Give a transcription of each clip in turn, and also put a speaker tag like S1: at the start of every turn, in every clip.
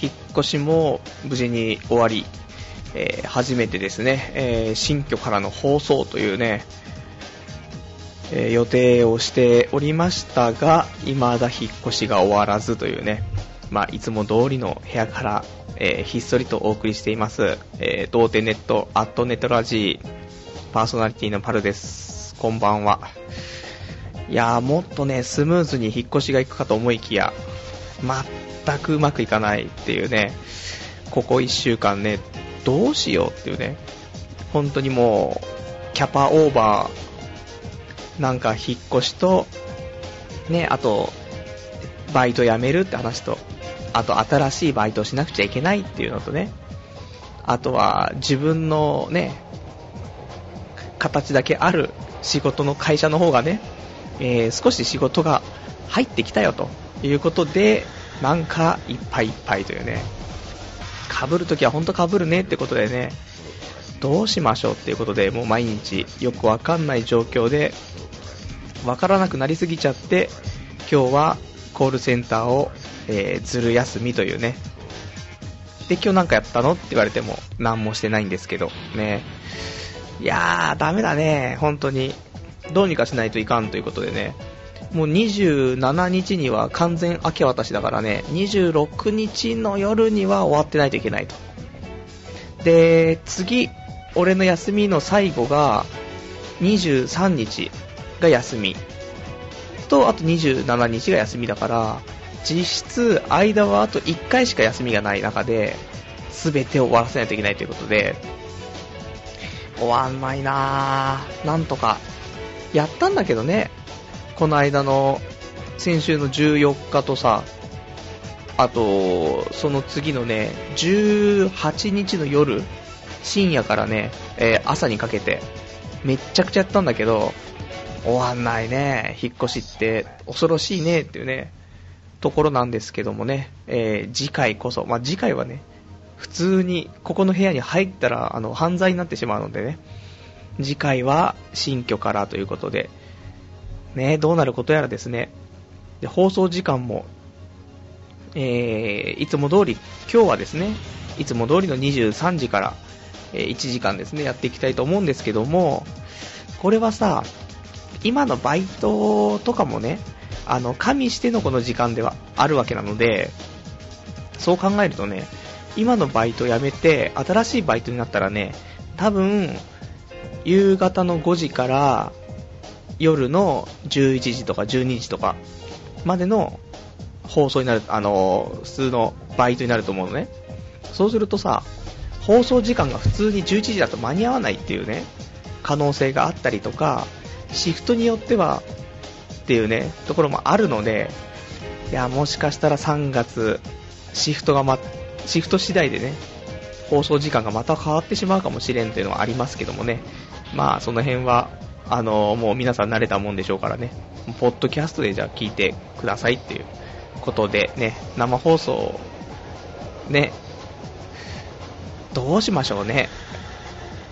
S1: 引っ越しも無事に終わり、えー、初めてですね、えー、新居からの放送というね、えー、予定をしておりましたが、未だ引っ越しが終わらずというね、まあ、いつも通りの部屋から、えー、ひっそりとお送りしています、えー、童貞ネット、アットネットラジー、パーソナリティのパルです。こんばんは。いやー、もっとね、スムーズに引っ越しが行くかと思いきや、全くうまくいかないっていうね、ここ1週間ね、どうしようっていうね、本当にもう、キャパオーバー、なんか引っ越しと、ね、あと、バイト辞めるって話と、あと新しいバイトをしなくちゃいけないっていうのとね、あとは自分のね、形だけある仕事の会社の方がね、えー、少し仕事が入ってきたよということで、なんかいっぱいいっぱいというね、被るときはほんと被るねってことでね、どうしましょうっていうことで、もう毎日よくわかんない状況で、わからなくなりすぎちゃって、今日はコールセンターを、えー、ずる休みというね。で、今日なんかやったのって言われても何もしてないんですけど、ね。いやー、ダメだね、本当に。どうにかしないといかんということでね。もう27日には完全明け渡しだからね、26日の夜には終わってないといけないと。で、次、俺の休みの最後が、23日が休み。と、あと27日が休みだから、実質、間はあと1回しか休みがない中で、全てを終わらせないといけないということで、終わんないなぁ。なんとか。やったんだけどね、この間の、先週の14日とさ、あと、その次のね、18日の夜、深夜からね、えー、朝にかけて、めっちゃくちゃやったんだけど、終わんないね、引っ越しって恐ろしいねっていうね、ところなんですけどもね、えー、次回こそ、まあ、次回はね、普通にここの部屋に入ったらあの犯罪になってしまうのでね、次回は新居からということで、ね、どうなることやらですね。で、放送時間も、えー、いつも通り、今日はですね、いつも通りの23時から、えー、1時間ですね、やっていきたいと思うんですけども、これはさ、今のバイトとかもね、あの、加味してのこの時間ではあるわけなので、そう考えるとね、今のバイト辞めて、新しいバイトになったらね、多分、夕方の5時から夜の11時とか12時とかまでの放送になる、あの普通のバイトになると思うのね。そうするとさ、放送時間が普通に11時だと間に合わないっていうね、可能性があったりとか、シフトによってはっていうね、ところもあるので、いや、もしかしたら3月、シフトがま、シフト次第でね、放送時間がまた変わってしまうかもしれんというのはありますけどもね、まあその辺はあのもう皆さん慣れたもんでしょうからね、ポッドキャストでじゃあ聞いてくださいっていうことでね、生放送、ね、どうしましょうね。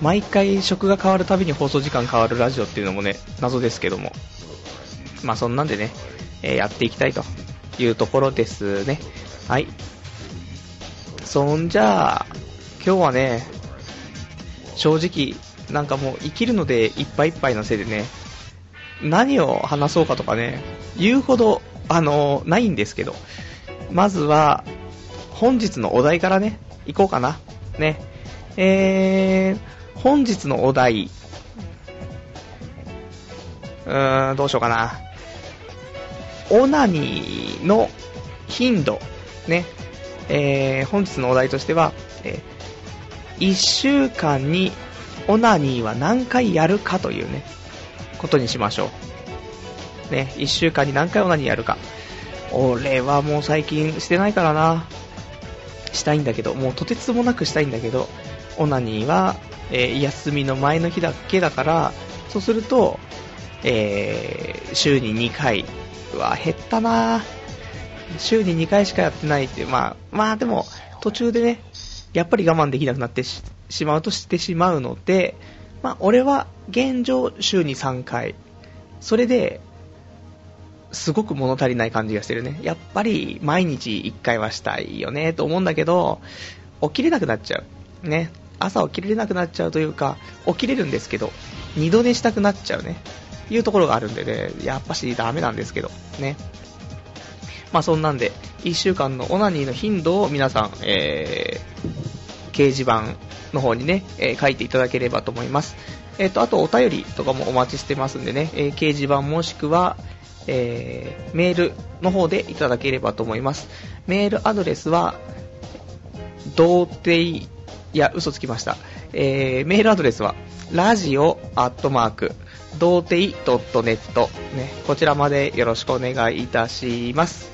S1: 毎回食が変わるたびに放送時間変わるラジオっていうのもね、謎ですけども。まあそんなんでね、えー、やっていきたいというところですね。はい。そんじゃあ、今日はね、正直、なんかもう生きるのでいっぱいいっぱいのせいでね、何を話そうかとかね、言うほど、あのー、ないんですけど、まずは、本日のお題からね、行こうかな。ね。えー、本日のお題、うーん、どうしようかな。オナニーの頻度、ね。えー、本日のお題としては、えー、1週間にオナニーは何回やるかというね、ことにしましょう。ね、1週間に何回オナニーやるか。俺はもう最近してないからな。したいんだけど、もうとてつもなくしたいんだけど、オナニーは、えー、休みの前の日だけだから、そうすると、えー、週に2回。うわ、減ったな週に2回しかやってないって、まあ、まあでも、途中でね、やっぱり我慢できなくなってしまうとしてしまうので、まあ、俺は現状週に3回。それで、すごく物足りない感じがしてるね。やっぱり毎日1回はしたいよねと思うんだけど、起きれなくなっちゃう。ね。朝起きれなくなっちゃうというか、起きれるんですけど、二度寝したくなっちゃうね。いうところがあるんでね、やっぱしダメなんですけど、ね。まあそんなんで、1週間のオナニーの頻度を皆さん、えー、掲示板の方にね、えー、書いていただければと思います。えっ、ー、と、あとお便りとかもお待ちしてますんでね、えー、掲示板もしくは、えー、メールの方でいただければと思います。メールアドレスは、童貞、いや、嘘つきました。えー、メールアドレスは、ラジオアットマーク、童貞 .net、ね、こちらまでよろしくお願いいたします。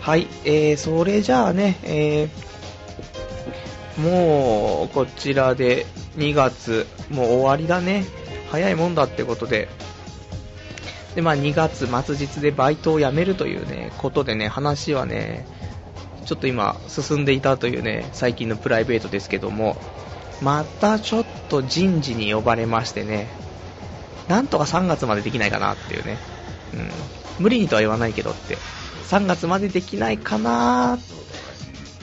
S1: はい、えー、それじゃあね、えー、もう、こちらで2月、もう終わりだね。早いもんだってことで。で、まあ2月末日でバイトを辞めるというね、ことでね、話はね、ちょっと今進んでいたというね、最近のプライベートですけども、またちょっと人事に呼ばれましてね、なんとか3月までできないかなっていうね、うん、無理にとは言わないけどって、3月までできないかな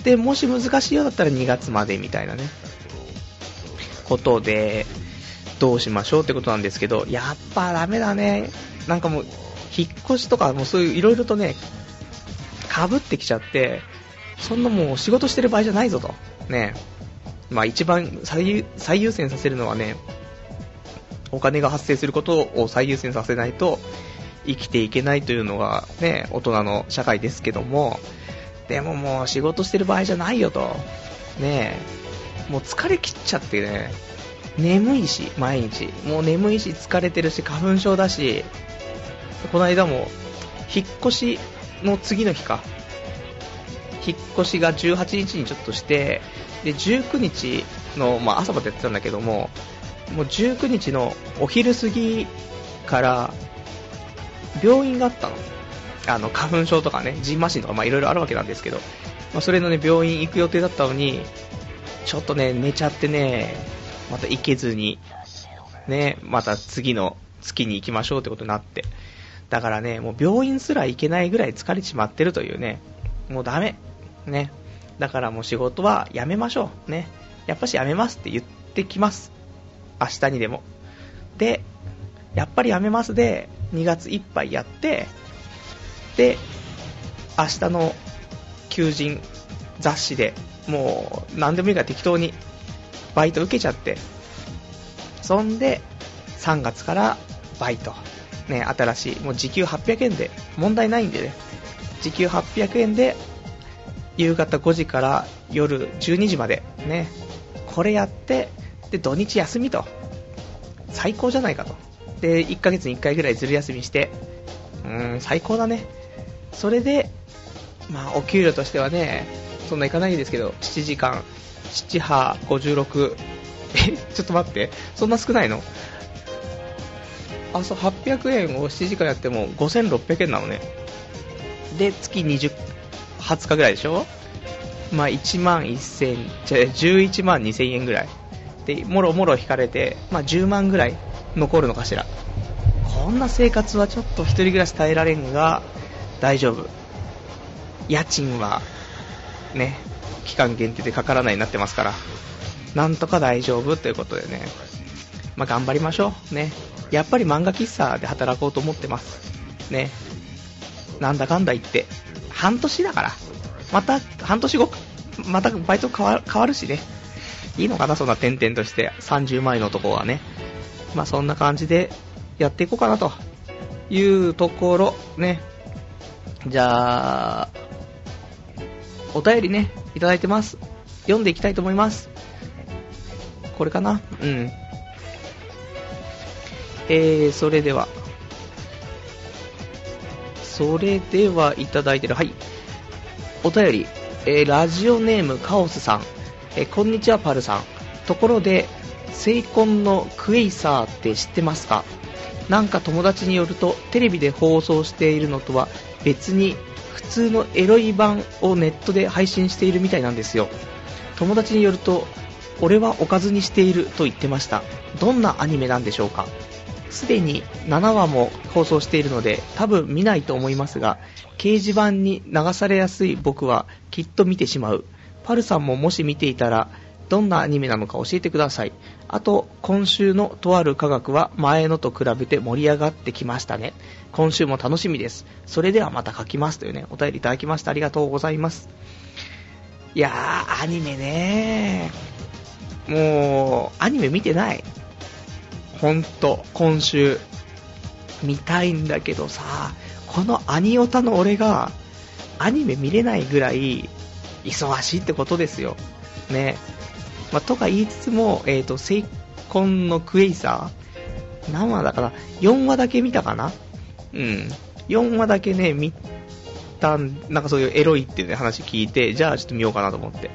S1: で、もし難しいようだったら2月までみたいなね、ことで、どうしましょうってことなんですけど、やっぱダメだね。なんかもう、引っ越しとかもうそういう色々とね、かぶってきちゃって、そんなもう仕事してる場合じゃないぞと。ね。まあ一番最優先させるのはね、お金が発生することを最優先させないと生きていけないというのがね、大人の社会ですけども、でももう仕事してる場合じゃないよと。ねえもう疲れ切っちゃってね、眠いし、毎日。もう眠いし、疲れてるし、花粉症だし、この間も、引っ越しの次の日か。引っ越しが18日にちょっとして、で、19日の、まあ、朝までやってたんだけども、もう19日のお昼過ぎから病院があったの。あの、花粉症とかね、ジンマシンとか、まあいろいろあるわけなんですけど、まあそれのね、病院行く予定だったのに、ちょっとね、寝ちゃってね、また行けずに、ね、また次の月に行きましょうってことになって。だからね、もう病院すら行けないぐらい疲れちまってるというね、もうダメ。ね。だからもう仕事はやめましょう。ね。やっぱしやめますって言ってきます。明日にでも。で、やっぱりやめますで、2月いっぱいやって、で、明日の求人雑誌でもう何でもいいから適当にバイト受けちゃって、そんで3月からバイト。ね、新しい、もう時給800円で問題ないんでね、時給800円で夕方5時から夜12時までね、これやって、で、土日休みと。最高じゃないかと。で、1ヶ月に1回ぐらいずる休みして、うーん、最高だね。それで、まあ、お給料としてはね、そんないかないですけど、7時間、7波56、え、ちょっと待って、そんな少ないの？あ、そう、800円を7時間やっても5600円なのね。で、月20、20日ぐらいでしょ？まあ、1万1000、じゃ11万2000円ぐらい。で、もろもろ引かれて、まあ、10万ぐらい残るのかしら。こんな生活はちょっと一人暮らし耐えられんが、大丈夫。家賃は、ね、期間限定でかからないになってますから、なんとか大丈夫ということでね、まあ、頑張りましょう。ね。やっぱり漫画喫茶で働こうと思ってます。ね。なんだかんだ言って、半年だから、また半年後、またバイト変わるしね。いいのかな、そんな転々として30万円のとこはね。まあそんな感じでやっていこうかなというところ、ね。じゃあ、お便りね、いただいてます。読んでいきたいと思います。これかな？うん。えー、それでは。それではいただいてる。はい。お便り。えー、ラジオネームカオスさん。えー、こんにちは、パルさん。ところで、セイコンのクエイサーって知ってますか？なんか友達によると、テレビで放送しているのとは別に普通のエロい版をネットで配信しているみたいなんですよ。友達によると俺はおかずにしていると言ってました。どんなアニメなんでしょうか。すでに7話も放送しているので多分見ないと思いますが掲示板に流されやすい僕はきっと見てしまう。パルさんももし見ていたらどんなアニメなのか教えてください。あと今週のとある科学は前のと比べて盛り上がってきましたね。今週も楽しみです。それではまた書きますというねお便りいただきましてありがとうございます。いやーアニメねもうアニメ見てない。ほんと、今週、見たいんだけどさ、このアニオタの俺が、アニメ見れないぐらい、忙しいってことですよ。ね。まあ、とか言いつつも、えっ、ー、と、セイコンのクエイサー、何話だかな ?4 話だけ見たかな？うん。4話だけね、見たん、なんかそういうエロいっていう、ね、話聞いて、じゃあちょっと見ようかなと思って。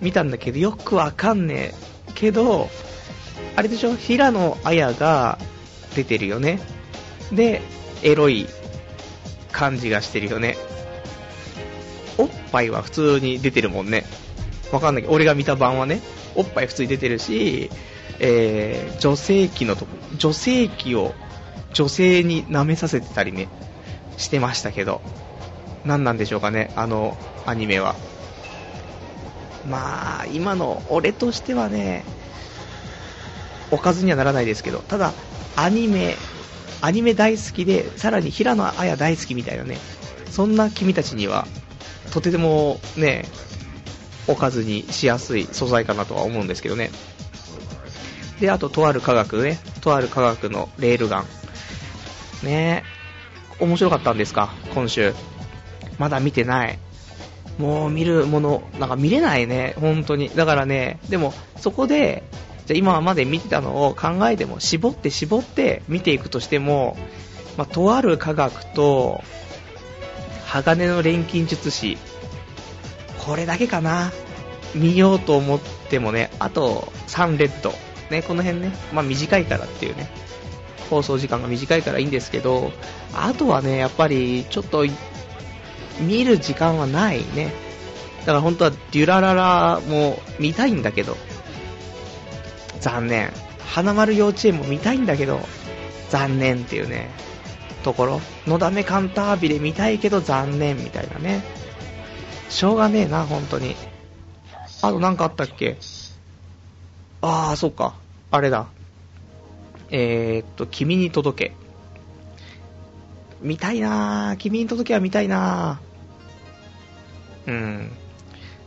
S1: 見たんだけど、よくわかんねえけど、あれでしょ？平野綾が出てるよね。で、エロい感じがしてるよね。おっぱいは普通に出てるもんね。わかんないけど、俺が見た版はね、おっぱい普通に出てるし、えー、女性器のとこ、女性器を女性に舐めさせてたりね、してましたけど、何なんでしょうかね、あのアニメは。まあ、今の俺としてはね、おかずにはならないですけど、ただ、アニメ、アニメ大好きで、さらに平野綾大好きみたいなね、そんな君たちには、とてもね、おかずにしやすい素材かなとは思うんですけどね。で、あと、とある科学ね、とある科学のレールガン。ね面白かったんですか、今週。まだ見てない。もう見るもの、なんか見れないね、本当に。だからね、でも、そこで、じゃ今まで見てたのを考えても絞って絞って見ていくとしても、まあ、とある科学と鋼の錬金術師これだけかな。見ようと思ってもねあと3レッド。ねこの辺ね。まあ短いからっていうね。放送時間が短いからいいんですけどあとはねやっぱりちょっと見る時間はないね。だから本当はデュラララも見たいんだけど。残念。花丸幼稚園も見たいんだけど、残念っていうね、ところ。のだめカンタービレ見たいけど残念みたいなね。しょうがねえな、本当に。あとなんかあったっけ？ああ、そっか。あれだ。えー、っと、君に届け。見たいなぁ。君に届けは見たいなぁ。うん。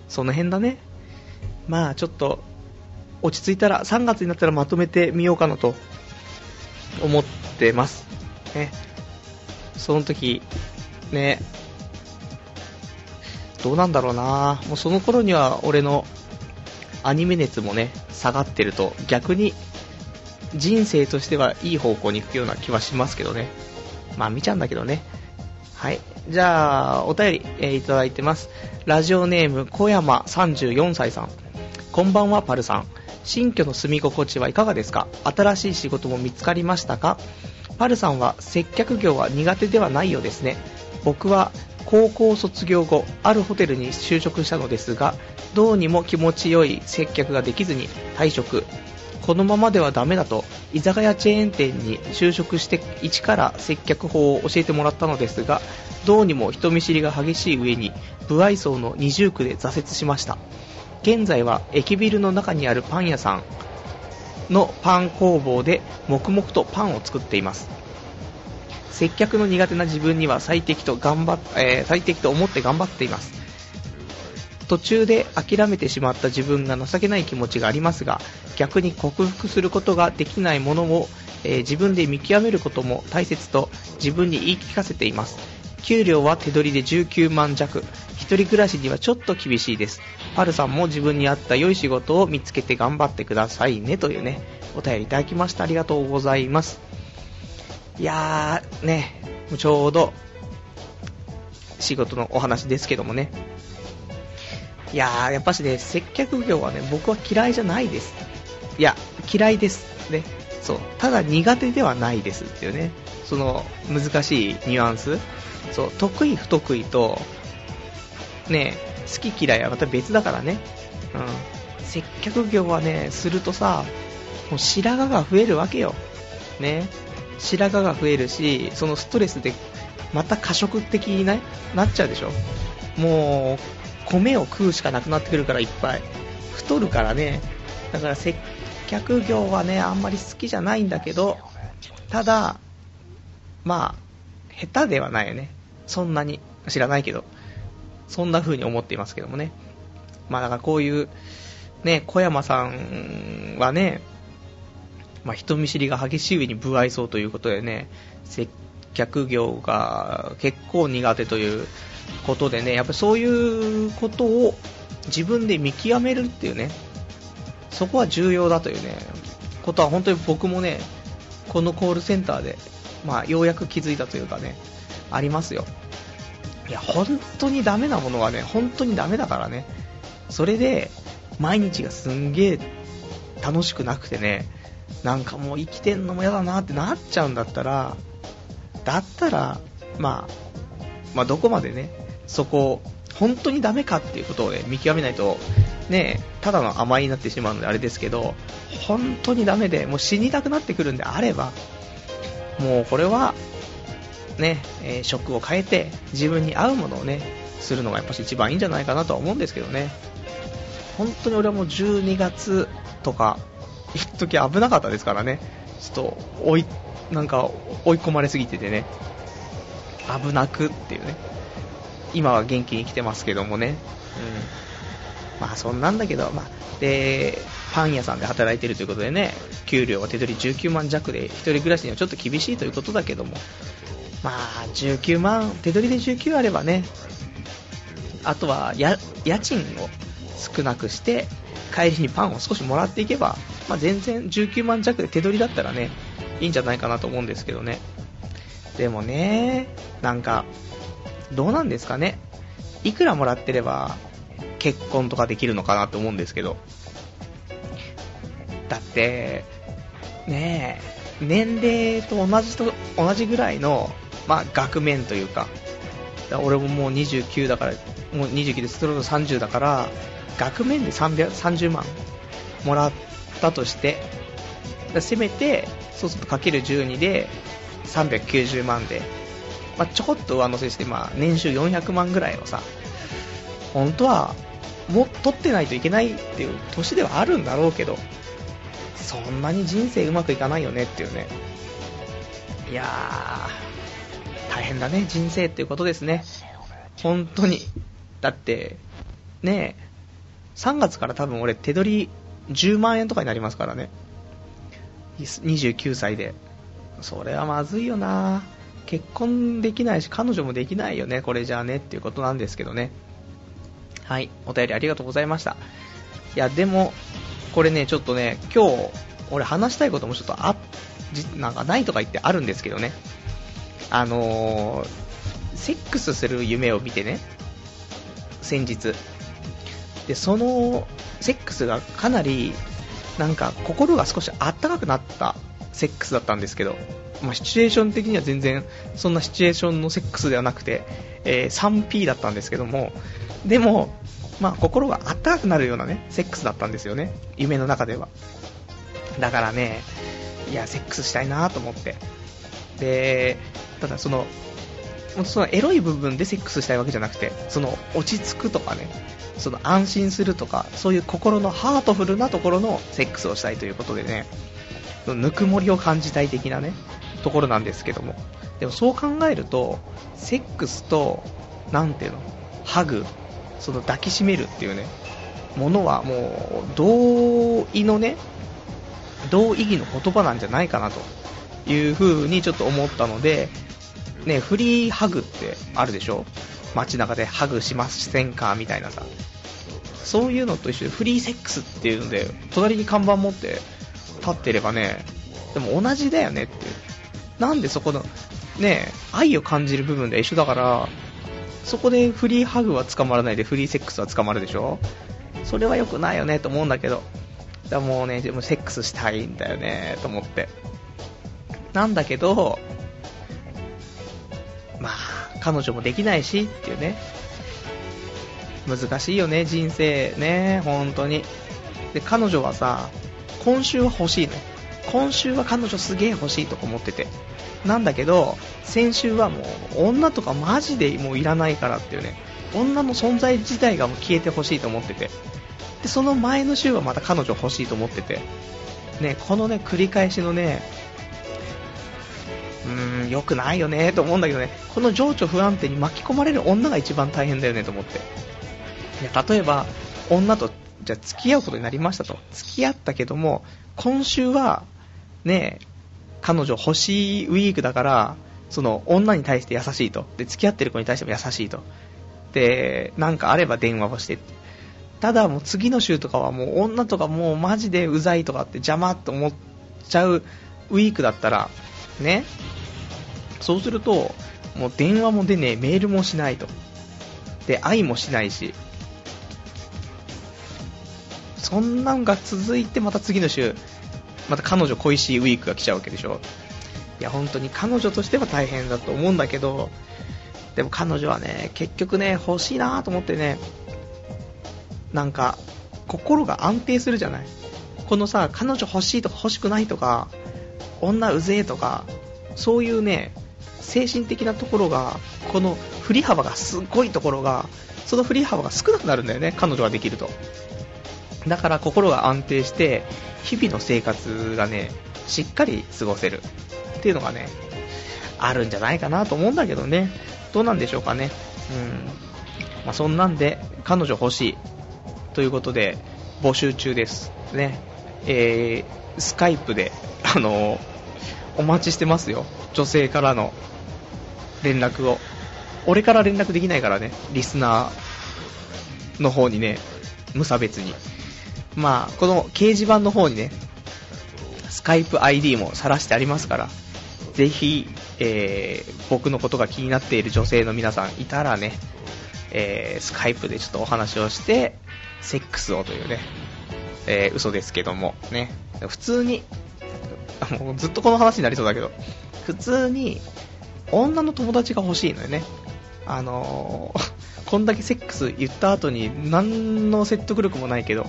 S1: その辺だね。まあ、ちょっと、落ち着いたら、3月になったらまとめてみようかなと思ってます。ね。その時、ね、どうなんだろうなもうその頃には俺のアニメ熱もね、下がってると逆に人生としてはいい方向に行くような気はしますけどね。まあ見ちゃうんだけどね。はい。じゃあ、お便り、えー、いただいてます。ラジオネーム、小山34歳さん。こんばんは、パルさん。新居の住み心地はいかがですか？新しい仕事も見つかりましたか？パルさんは接客業は苦手ではないようですね僕は高校卒業後あるホテルに就職したのですがどうにも気持ちよい接客ができずに退職。このままではダメだと居酒屋チェーン店に就職して一から接客法を教えてもらったのですがどうにも人見知りが激しい上に不愛想の二重苦で挫折しました。現在は駅ビルの中にあるパン屋さんのパン工房で黙々とパンを作っています。接客の苦手な自分には最適と頑張っ、えー、最適と思って頑張っています途中で諦めてしまった自分が情けない気持ちがありますが逆に克服することができないものを、えー、自分で見極めることも大切と自分に言い聞かせています給料は手取りで19万弱一人暮らしにはちょっと厳しいです。パルさんも自分に合った良い仕事を見つけて頑張ってくださいねというね、お便りいただきました。ありがとうございます。いやー、ね、ちょうど仕事のお話ですけどもね。いやー、やっぱしね、接客業はね、僕は嫌いじゃないです。いや、嫌いです。ね。そう。ただ苦手ではないですっていうね。その難しいニュアンス。そう、得意不得意と、ね、好き嫌いはまた別だからね。うん。接客業はね、するとさ、もう白髪が増えるわけよ。ね。白髪が増えるし、そのストレスでまた過食的にななっちゃうでしょ？もう、米を食うしかなくなってくるからいっぱい。太るからね。だから接客業はね、あんまり好きじゃないんだけど、ただ、まあ、下手ではないよね。そんなに。知らないけど。そんな風に思っていますけどもね。まあだからこういう、ね、小山さんはね、まあ人見知りが激しい上に不愛想ということでね、接客業が結構苦手ということでね、やっぱそういうことを自分で見極めるっていうね、そこは重要だというね、ことは本当に僕もね、このコールセンターで、まあようやく気づいたというかね、ありますよ。いや、本当にダメなものはね、本当にダメだからね。それで、毎日がすんげえ楽しくなくてね、なんかもう生きてんのも嫌だなってなっちゃうんだったら、だったら、まあ、まあ、どこまでね、そこ、本当にダメかっていうことをね、見極めないと、ね、ただの甘いになってしまうのであれですけど、本当にダメで、もう死にたくなってくるんであれば、もうこれは、ね、えー、食を変えて、自分に合うものをね、するのがやっぱし一番いいんじゃないかなとは思うんですけどね。本当に俺はもう12月とか、一時危なかったですからね。ちょっと、追い、なんか、追い込まれすぎててね。危なくっていうね。今は元気に来てますけどもね。うん。まあそんなんだけど、まあ、で、パン屋さんで働いてるということでね、給料は手取り19万弱で、一人暮らしにはちょっと厳しいということだけども、まあ、19万、手取りで19あればね、あとは家賃を少なくして、帰りにパンを少しもらっていけば、まあ、全然19万弱で手取りだったらね、いいんじゃないかなと思うんですけどね。でもね、なんか、どうなんですかね。いくらもらってれば、結婚とかできるのかなと思うんですけど。だって、ねえ、年齢と同じと、同じぐらいの、まあ、額面というか、俺ももう29だから、もう29でストロー30だから、額面で330万もらったとして、せめて、そうするとかける12で390万で、まあ、ちょこっと上乗せして、まあ、年収400万ぐらいをさ、本当は、も取ってないといけないっていう年ではあるんだろうけど、そんなに人生うまくいかないよねっていうね。いやー、大変だね、人生っていうことですね。本当に。だって、ねえ、3月から多分俺手取り10万円とかになりますからね。29歳で。それはまずいよな結婚できないし、彼女もできないよね、これじゃあねっていうことなんですけどね。はい、お便りありがとうございました。いや、でも、これね、ちょっとね、今日、俺話したいこともちょっとあ、なんかないとか言ってあるんですけどね。あのー、セックスする夢を見てね、先日。で、そのセックスがかなり、なんか心が少しあったかくなったセックスだったんですけど、まあ、シチュエーション的には全然そんなシチュエーションのセックスではなくて、えー、3P だったんですけども、でも、まあ、心があったかくなるようなね、セックスだったんですよね、夢の中では。だからね、いや、セックスしたいなと思って。で、ただその、そのエロい部分でセックスしたいわけじゃなくて、その落ち着くとかね、その安心するとか、そういう心のハートフルなところのセックスをしたいということでね、ぬくもりを感じたい的なね、ところなんですけども。でもそう考えると、セックスと、なんていうの、ハグ、その抱きしめるっていうね、ものはもう、同意のね、同意義の言葉なんじゃないかなという風にちょっと思ったので、ね、フリーハグってあるでしょ？街中でハグしませんか？みたいなさ。そういうのと一緒でフリーセックスっていうので、隣に看板持って立ってればね、でも同じだよねって。なんでそこの、ね、愛を感じる部分で一緒だから、そこでフリーハグは捕まらないでフリーセックスは捕まるでしょ？それは良くないよねと思うんだけど。だもうね、でもセックスしたいんだよねと思って。なんだけど、まあ、彼女もできないしっていうね。難しいよね、人生ね、本当に。で、彼女はさ、今週は欲しいの。今週は彼女すげえ欲しいとか思ってて。なんだけど、先週はもう、女とかマジでもういらないからっていうね、女の存在自体がもう消えてほしいと思ってて、で、その前の週はまた彼女欲しいと思ってて、ね、このね、繰り返しのね、うーん、良くないよねと思うんだけどね、この情緒不安定に巻き込まれる女が一番大変だよねと思って。いや、例えば、女と、じゃ付き合うことになりましたと。付き合ったけども、今週は、ね、彼女欲しいウィークだから、その女に対して優しいと。で、付き合ってる子に対しても優しいと。で、なんかあれば電話をして。ただもう次の週とかはもう女とかもうマジでうざいとかって邪魔って思っちゃうウィークだったら、ね。そうすると、もう電話も出ねえ、メールもしないと。で、愛もしないし。そんなんが続いてまた次の週、また彼女恋しいウィークが来ちゃうわけでしょ。いや、本当に彼女としては大変だと思うんだけど、でも彼女はね、結局ね、欲しいなと思ってね、なんか、心が安定するじゃない。このさ、彼女欲しいとか欲しくないとか、女うぜえとか、そういうね、精神的なところが、この振り幅がすごいところが、その振り幅が少なくなるんだよね、彼女ができると。だから心が安定して、日々の生活がね、しっかり過ごせるっていうのがね、あるんじゃないかなと思うんだけどね。どうなんでしょうかね。うん。まあ、そんなんで、彼女欲しい。ということで、募集中です。ね。えー、スカイプで、あのー、お待ちしてますよ。女性からの連絡を。俺から連絡できないからね、リスナーの方にね、無差別に。まあ、この掲示板の方にね、スカイプ ID も晒してありますから、ぜひ、えー、僕のことが気になっている女性の皆さんいたらね、えー、スカイプでちょっとお話をして、セックスをというね、えー、嘘ですけども、ね、普通に、もうずっとこの話になりそうだけど、普通に、女の友達が欲しいのよね。あのー、こんだけセックス言った後に何の説得力もないけど、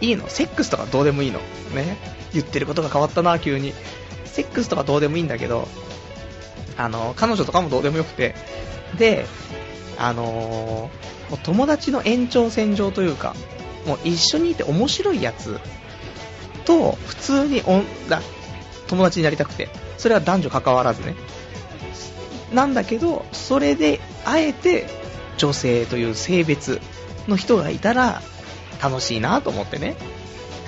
S1: いいの？セックスとかどうでもいいの？ね？言ってることが変わったな、急に。セックスとかどうでもいいんだけど、あの、彼女とかもどうでもよくて、で、あのー、友達の延長線上というか、もう一緒にいて面白いやつと、普通におんだ友達になりたくて、それは男女関わらずね。なんだけど、それで、あえて、女性という性別の人がいたら、楽しいなと思ってね。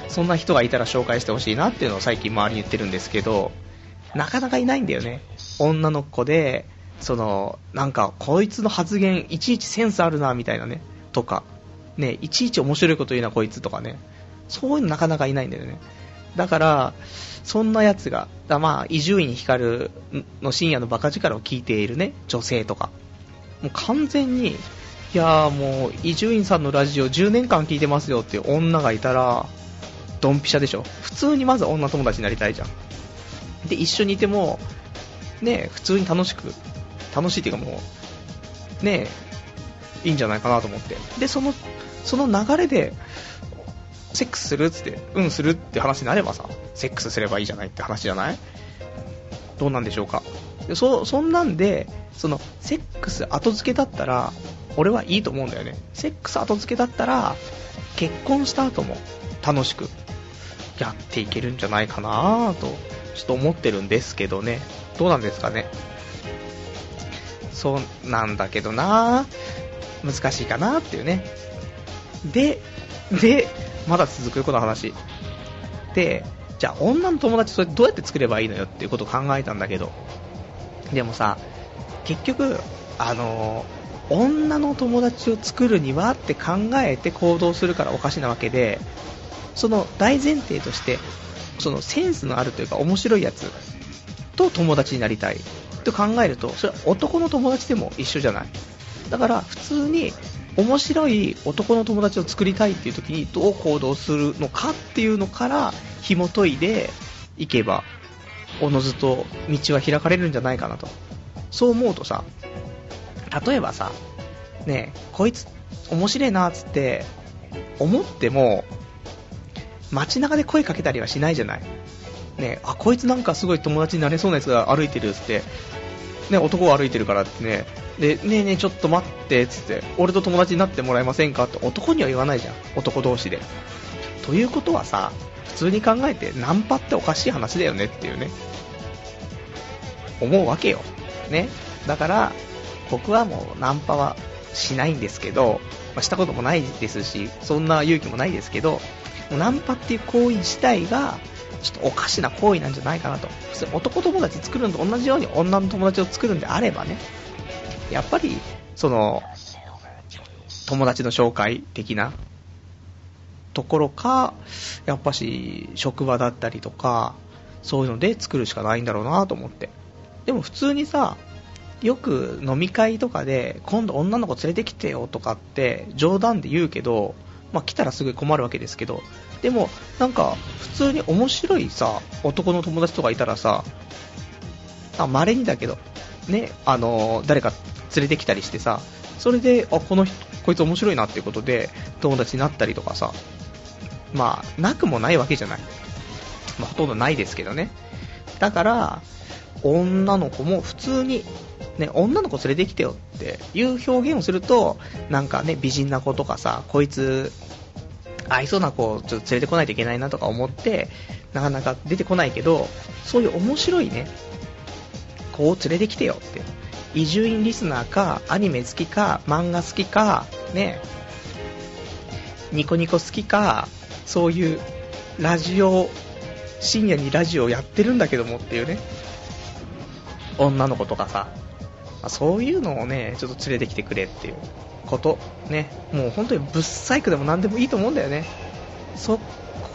S1: そんな人がいたら紹介してほしいなっていうのを最近周りに言ってるんですけど、なかなかいないんだよね。女の子で、その、なんか、こいつの発言、いちいちセンスあるな、みたいなね、とか、ね、いちいち面白いこと言うな、こいつとかね、そういうのなかなかいないんだよね。だから、そんなやつが、まあ、伊集院光の深夜のバカ力を聞いているね、女性とか、もう完全に、いやーもう、伊集院さんのラジオ10年間聞いてますよっていう女がいたら、ドンピシャでしょ。普通にまず女友達になりたいじゃん。で、一緒にいても、ね、普通に楽しく、楽しいっていうかもう、ね、いいんじゃないかなと思って。で、その、その流れで、セックスするっつって、うんするって話になればさ、セックスすればいいじゃないって話じゃない？どうなんでしょうか。そ、そんなんで、その、セックス後付けだったら、俺はいいと思うんだよね。セックス後付けだったら、結婚した後も楽しくやっていけるんじゃないかなと、ちょっと思ってるんですけどね。どうなんですかね。そうなんだけどな難しいかなっていうね。で、で、まだ続くこの話。で、じゃあ女の友達それどうやって作ればいいのよっていうことを考えたんだけど、でもさ、結局、あの女の友達を作るにはって考えて行動するからおかしなわけで、その大前提として、そのセンスのあるというか面白いやつと友達になりたいと考えると、それは男の友達でも一緒じゃない。だから普通に面白い男の友達を作りたいっていう時にどう行動するのかっていうのから紐解いていけば、おのずと道は開かれるんじゃないかなと。そう思うとさ、例えばさ、ねこいつ面白いなっつって思っても、街中で声かけたりはしないじゃない。ね、あ、こいつなんかすごい友達になれそうなやつが歩いてるっつって、ね、男が歩いてるからってね、で、ねえねえちょっと待ってっつって、俺と友達になってもらえませんかって男には言わないじゃん、男同士で。ということはさ、普通に考えてナンパっておかしい話だよねっていうね、思うわけよ。ね。だから、僕はもうナンパはしないんですけど、まあ、したこともないですし、そんな勇気もないですけど、ナンパっていう行為自体が、ちょっとおかしな行為なんじゃないかなと。男友達作るのと同じように女の友達を作るんであればね、やっぱり、その、友達の紹介的なところか、やっぱし、職場だったりとか、そういうので作るしかないんだろうなと思って。でも普通にさ、よく飲み会とかで、今度女の子連れてきてよとかって冗談で言うけど、まあ、来たらすぐ困るわけですけど、でも、なんか、普通に面白いさ、男の友達とかいたらさ、あ、稀にだけど、ね、あの、誰か連れてきたりしてさ、それで、あ、この人、こいつ面白いなっていうことで、友達になったりとかさ、まあ、なくもないわけじゃない。まあ、ほとんどないですけどね。だから、女の子も普通に、ね、女の子連れてきてよっていう表現をすると、なんかね、美人な子とかさ、こいつ合いそうな子をちょっと連れてこないといけないなとか思って、なかなか出てこないけど、そういう面白いね、子を連れてきてよって。伊集院リスナーか、アニメ好きか、漫画好きか、ね、ニコニコ好きか、そういうラジオ、深夜にラジオやってるんだけどもっていうね、女の子とかさ、まそういうのをね、ちょっと連れてきてくれっていうこと、ね、もう本当にブッサイクでも何でもいいと思うんだよね。そ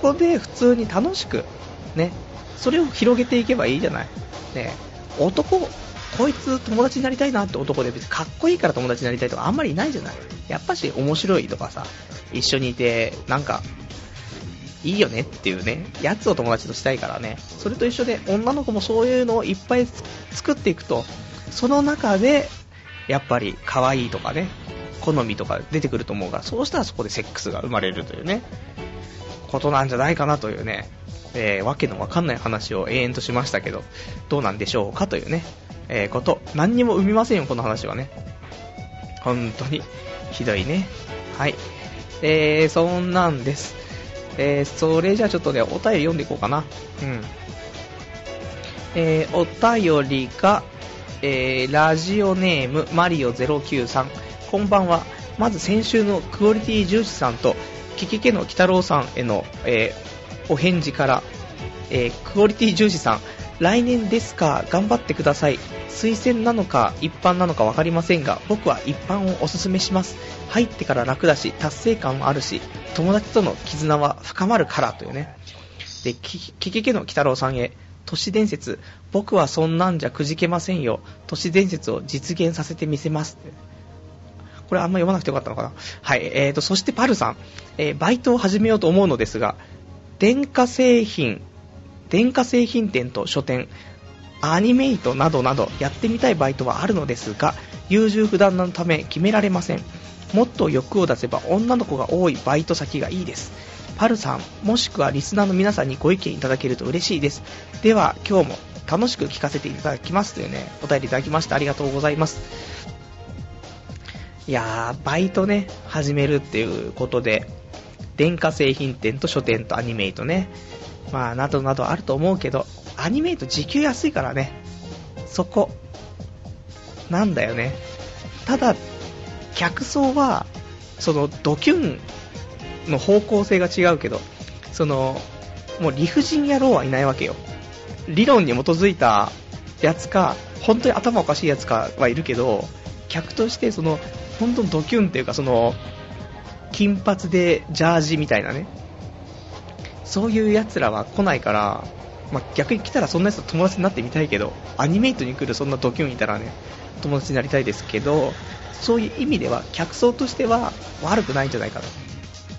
S1: こで普通に楽しく、ね、それを広げていけばいいじゃない。ね、男、こいつ友達になりたいなって男で別にかっこいいから友達になりたいとかあんまりいないじゃない。やっぱし面白いとかさ、一緒にいて、なんか、いいよねっていうね、やつを友達としたいからね、それと一緒で女の子もそういうのをいっぱい作っていくと、その中で、やっぱり可愛いとかね、好みとか出てくると思うから、そうしたらそこでセックスが生まれるというね、ことなんじゃないかなというね、えー、わけのわかんない話を延々としましたけど、どうなんでしょうかというね、えー、こと、何にも生みませんよ、この話はね。本当に、ひどいね。はい。えー、そんなんです。えー、それじゃあちょっとね、お便り読んでいこうかな。うん。えー、お便りが、えー、ラジオネーム、マリオ093。こんばんは。まず先週のクオリティ重視さんと、キキケの鬼太郎さんへの、えー、お返事から、えー、クオリティ重視さん、来年ですか、頑張ってください。推薦なのか一般なのか分かりませんが、僕は一般をおすすめします。入ってから楽だし、達成感もあるし、友達との絆は深まるからというね。で、キキケの鬼太郎さんへ、都市伝説、僕はそんなんじゃくじけませんよ。都市伝説を実現させてみせます。これあんま読まなくてよかったのかな。はい。えーと、そしてパルさん、えー、バイトを始めようと思うのですが、電化製品、電化製品店と書店、アニメイトなどなどやってみたいバイトはあるのですが、優柔不断のため決められません。もっと欲を出せば女の子が多いバイト先がいいです。パルさん、もしくはリスナーの皆さんにご意見いただけると嬉しいです。では、今日も楽しく聞かせていただきますというね、お便りいただきましてありがとうございます。いやー、バイトね、始めるっていうことで、電化製品店と書店とアニメイトね、まあ、などなどあると思うけど、アニメイト時給安いからね、そこ、なんだよね。ただ、客層は、そのドキュンの方向性が違うけど、その、もう理不尽野郎はいないわけよ。理論に基づいたやつか、本当に頭おかしいやつかはいるけど、客としてその、本当のドキュンっていうか、その、金髪でジャージみたいなね、そういう奴らは来ないから、まあ、逆に来たらそんな奴と友達になってみたいけど、アニメイトに来るそんなドキュンいたらね、友達になりたいですけど、そういう意味では客層としては悪くないんじゃないかと。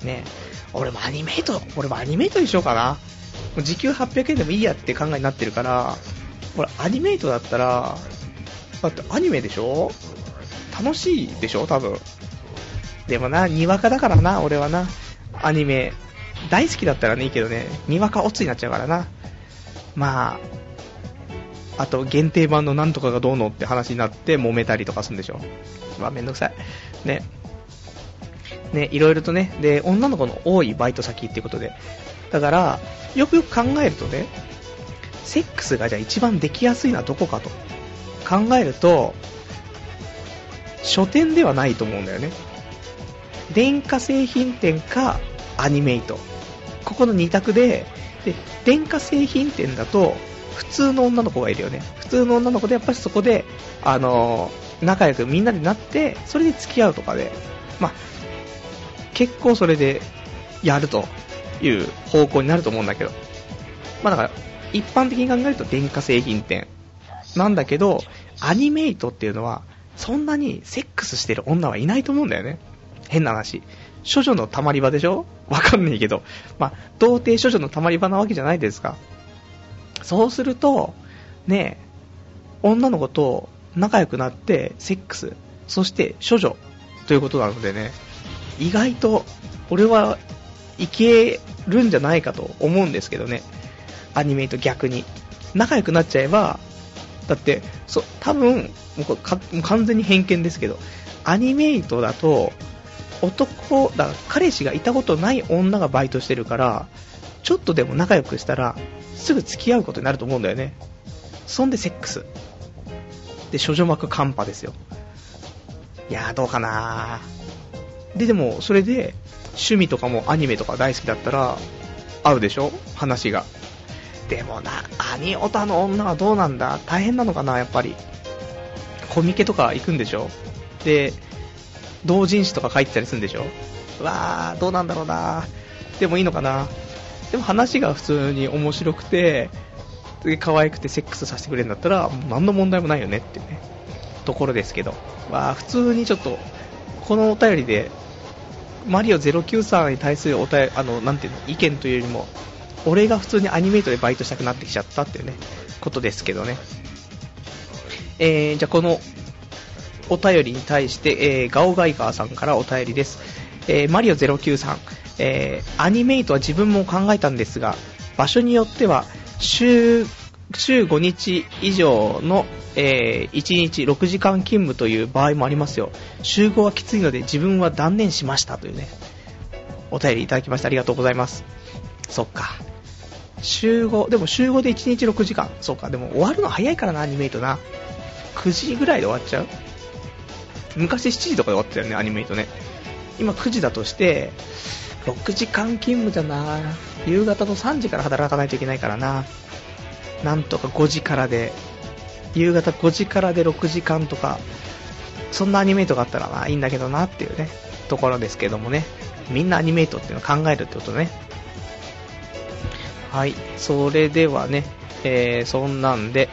S1: ね。俺もアニメイト、俺もアニメイトにしようかな。時給800円でもいいやって考えになってるから、俺アニメイトだったら、だってアニメでしょ？楽しいでしょ多分。でもな、にわかだからな、俺はな。アニメ、大好きだったらね、いいけどね、にわかオツになっちゃうからな。まあ、あと限定版のなんとかがどうのって話になって揉めたりとかするんでしょ。まあめんどくさい。ね。ね、いろいろとね、で、女の子の多いバイト先っていうことで。だから、よくよく考えるとね、セックスがじゃあ一番できやすいのはどこかと考えると、書店ではないと思うんだよね。電化製品店かアニメイト。ここの2択で、で、電化製品店だと、普通の女の子がいるよね。普通の女の子でやっぱりそこで、あのー、仲良くみんなでなって、それで付き合うとかで、まあ、結構それでやるという方向になると思うんだけど。まあだから、一般的に考えると電化製品店なんだけど、アニメイトっていうのは、そんなにセックスしてる女はいないと思うんだよね。変な話。処女の溜まり場でしょ？わかんないけど。まあ、童貞処女の溜まり場なわけじゃないですか。そうすると、ね女の子と仲良くなって、セックス、そして処女ということなのでね、意外と、俺はいけるんじゃないかと思うんですけどね。アニメと逆に。仲良くなっちゃえば、だって、そ多分もうか完全に偏見ですけど、アニメイトだと、男、だ彼氏がいたことない女がバイトしてるから、ちょっとでも仲良くしたら、すぐ付き合うことになると思うんだよね。そんでセックス。で、処女膜カンパですよ。いやー、どうかなで、でも、それで、趣味とかもアニメとか大好きだったら、合うでしょ？話が。でもな、アニオタの女はどうなんだ？大変なのかな、やっぱり。コミケとか行くんでしょ？で、同人誌とか書いてたりするんでしょ？わー、どうなんだろうな。でもいいのかな？でも話が普通に面白くて、で可愛くてセックスさせてくれるんだったら、何の問題もないよねってね、ところですけど。わー、普通にちょっと、このお便りで、マリオ093に対するお便り、あの、なんていうの、意見というよりも、俺が普通にアニメイトでバイトしたくなってきちゃったっていうね、ことですけどね。えー、じゃあこのお便りに対して、えー、ガオガイガーさんからお便りです。えー、マリオ093、えー、アニメイトは自分も考えたんですが、場所によっては週、週5日以上の、えー、1日6時間勤務という場合もありますよ。集合はきついので自分は断念しましたというね、お便りいただきましてありがとうございます。そっか。集合、でも集合で1日6時間。そうか、でも終わるの早いからな、アニメイトな。9時ぐらいで終わっちゃう？昔7時とかで終わってたよね、アニメイトね。今9時だとして、6時間勤務じゃな夕方の3時から働かないといけないからな。なんとか5時からで、夕方5時からで6時間とか、そんなアニメイトがあったらな、いいんだけどなっていうね、ところですけどもね。みんなアニメイトっていうのを考えるってことね。はい、それではね、えー、そんなんで、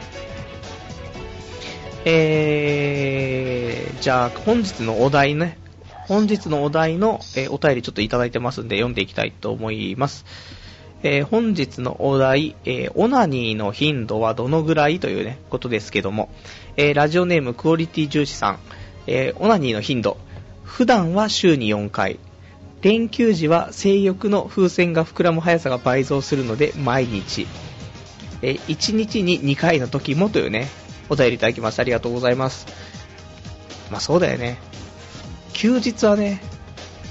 S1: えー、じゃあ本日のお題ね、本日のお題の、えー、お便りちょっといただいてますんで読んでいきたいと思います。えー、本日のお題、えー、オナニーの頻度はどのぐらいというね、ことですけども、えー、ラジオネームクオリティ重視さん、え、オナニーの頻度、普段は週に4回、連休時は性欲の風船が膨らむ速さが倍増するので毎日、え、1日に2回の時もというね、お便りいただきましてありがとうございます。まあそうだよね。休日はね、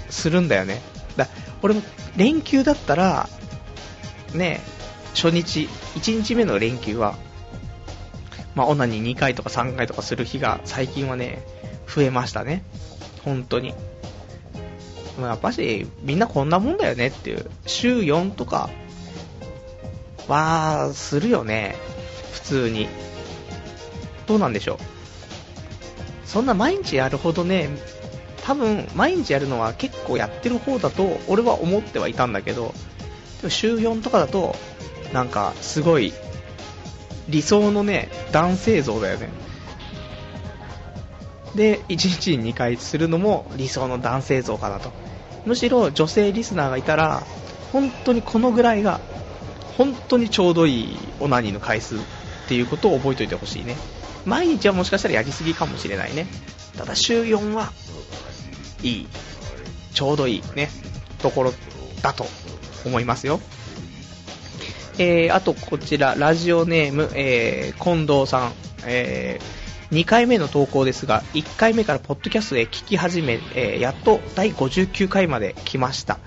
S1: するんだよね。だ俺も連休だったら、ね、初日、1日目の連休は、まあ、オナに2回とか3回とかする日が最近はね、増えましたね。本当に。まやっぱし、みんなこんなもんだよねっていう。週4とかは、するよね。普通に。どうなんでしょう。そんな毎日やるほどね、多分、毎日やるのは結構やってる方だと、俺は思ってはいたんだけど、週4とかだと、なんか、すごい、理想のね、男性像だよね。で、1日に2回するのも理想の男性像かなと。むしろ女性リスナーがいたら、本当にこのぐらいが、本当にちょうどいいオナニーの回数っていうことを覚えておいてほしいね。毎日はもしかしたらやりすぎかもしれないね。ただ週4はいい、ちょうどいいね、ところだと思いますよ。えー、あとこちら、ラジオネーム、えー、近藤さん、えー、2回目の投稿ですが、1回目からポッドキャストで聞き始め、えー、やっと第59回まで来ました。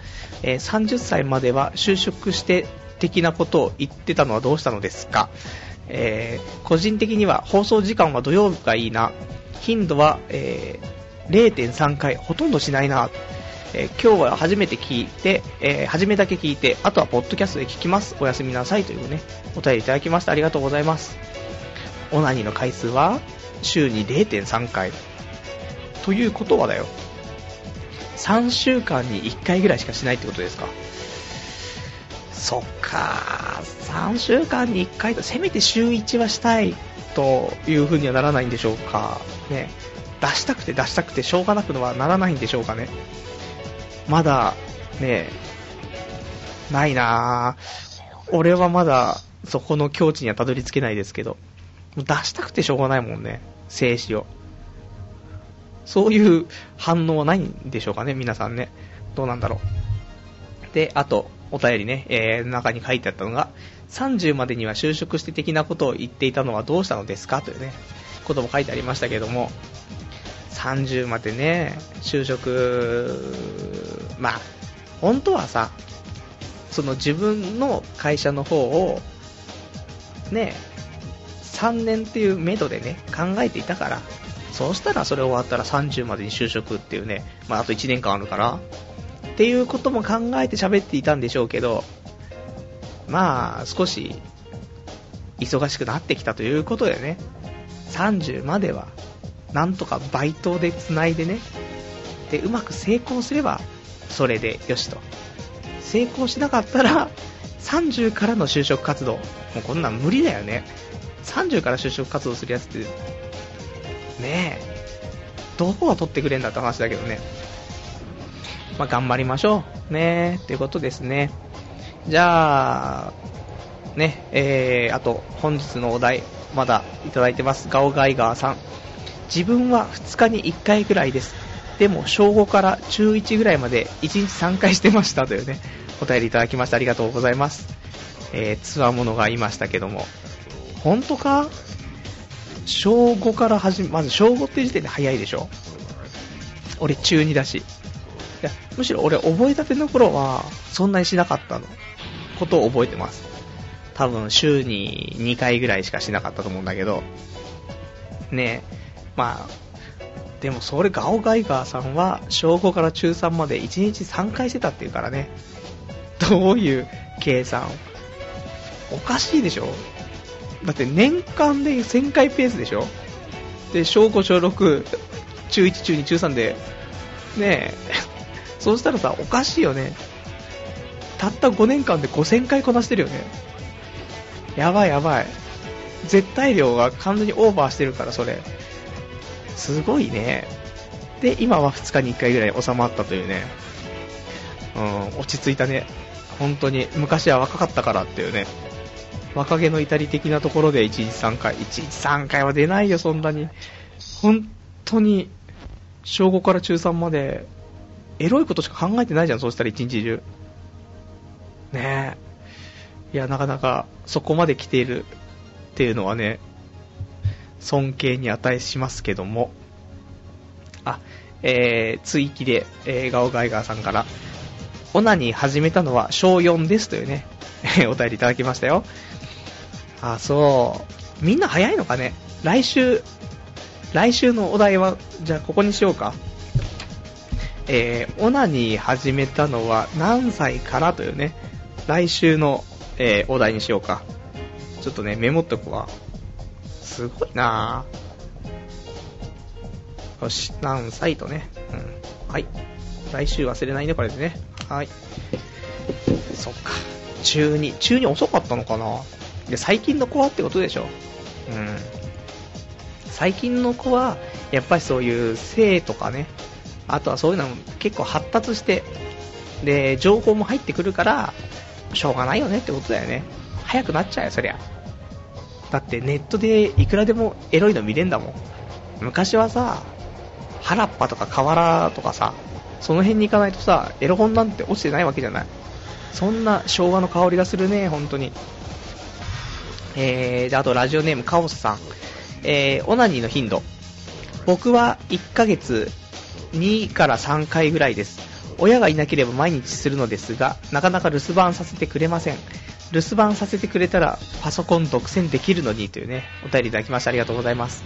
S1: えー、30歳までは就職して的なことを言ってたのはどうしたのですか？えー、個人的には放送時間は土曜日がいいな。頻度は、えー、0.3回、ほとんどしないな。えー、今日は初めて聞いて、えー、初めだけ聞いて、あとはポッドキャストで聞きます。おやすみなさいというね、お便りいただきました。ありがとうございます。オナニーの回数は週に0.3回。ということはだよ。3週間に1回ぐらいしかしないってことですか。そっか、3週間に1回と、せめて週1はしたいという風にはならないんでしょうか。ね。出したくて出したくてしょうがなくのはならないんでしょうかね。まだ、ね、ないなぁ。俺はまだ、そこの境地にはたどり着けないですけど、出したくてしょうがないもんね、静止を。そういう反応はないんでしょうかね、皆さんね。どうなんだろう。で、あと、お便りね、えー、中に書いてあったのが、30までには就職して的なことを言っていたのはどうしたのですか？というね、ことも書いてありましたけども、30までね、就職、まあ、本当はさ、その自分の会社の方を、ね、3年っていう目処でね、考えていたから、そうしたらそれ終わったら30までに就職っていうね、まああと1年間あるから、っていうことも考えて喋っていたんでしょうけど、まあ少し忙しくなってきたということでね、30まではなんとかバイトで繋いでね、で、うまく成功すれば、それでよしと。成功しなかったら、30からの就職活動。もうこんなん無理だよね。30から就職活動するやつって、ねえ、どこが取ってくれんだって話だけどね。まあ、頑張りましょう。ねえ、っていうことですね。じゃあ、ね、えー、あと、本日のお題、まだいただいてます。ガオガイガーさん。自分は2日に1回ぐらいです。でも、小5から中1ぐらいまで1日3回してましたというね、お便りいただきましたありがとうございます。えー、つわものがいましたけども。本当か？小5から始め、まず小5って時点で早いでしょ？俺中2だし。いや、むしろ俺覚えたての頃は、そんなにしなかったの。ことを覚えてます。多分週に2回ぐらいしかしなかったと思うんだけど。ねえ。まあ、でもそれガオガイガーさんは小5から中3まで1日3回してたっていうからね。どういう計算？おかしいでしょ？だって年間で1000回ペースでしょ？で、小5、小6、中1、中2、中3で、ねえ、そうしたらさ、おかしいよね。たった5年間で5000回こなしてるよね。やばいやばい。絶対量が完全にオーバーしてるから、それ。すごいね。で、今は2日に1回ぐらい収まったというね。うん、落ち着いたね。本当に、昔は若かったからっていうね。若気の至り的なところで1日3回。1日3回は出ないよ、そんなに。本当に、小5から中3まで、エロいことしか考えてないじゃん、そうしたら1日中。ねえ。いや、なかなか、そこまで来ているっていうのはね、尊敬に値しますけども、あ、えー、追記で、えー、ガオガイガーさんから、オナニー始めたのは小4ですというね、お便りいただきましたよ。あ、そう。みんな早いのかね来週、来週のお題は、じゃあここにしようか。えー、オナニー始めたのは何歳からというね、来週の、えー、お題にしようか。ちょっとね、メモっとくわ。すごいな。よし、何歳とね。うん。はい。来週忘れないね、これでね。はい。そっか。中2。中2遅かったのかなで、最近の子はってことでしょ。うん。最近の子は、やっぱりそういう性とかね、あとはそういうのも結構発達して、で、情報も入ってくるから、しょうがないよねってことだよね。早くなっちゃうよ、そりゃ。だってネットでいくらでもエロいの見れんだもん。昔はさ、原っぱとか河原とかさ、その辺に行かないとさ、エロ本なんて落ちてないわけじゃない。そんな昭和の香りがするね、本当に。えー、で、あとラジオネームカオスさん。えー、オナニーの頻度。僕は1ヶ月2から3回ぐらいです。親がいなければ毎日するのですが、なかなか留守番させてくれません。留守番させてくれたらパソコン独占できるのにというね、お便りいただきましてありがとうございます。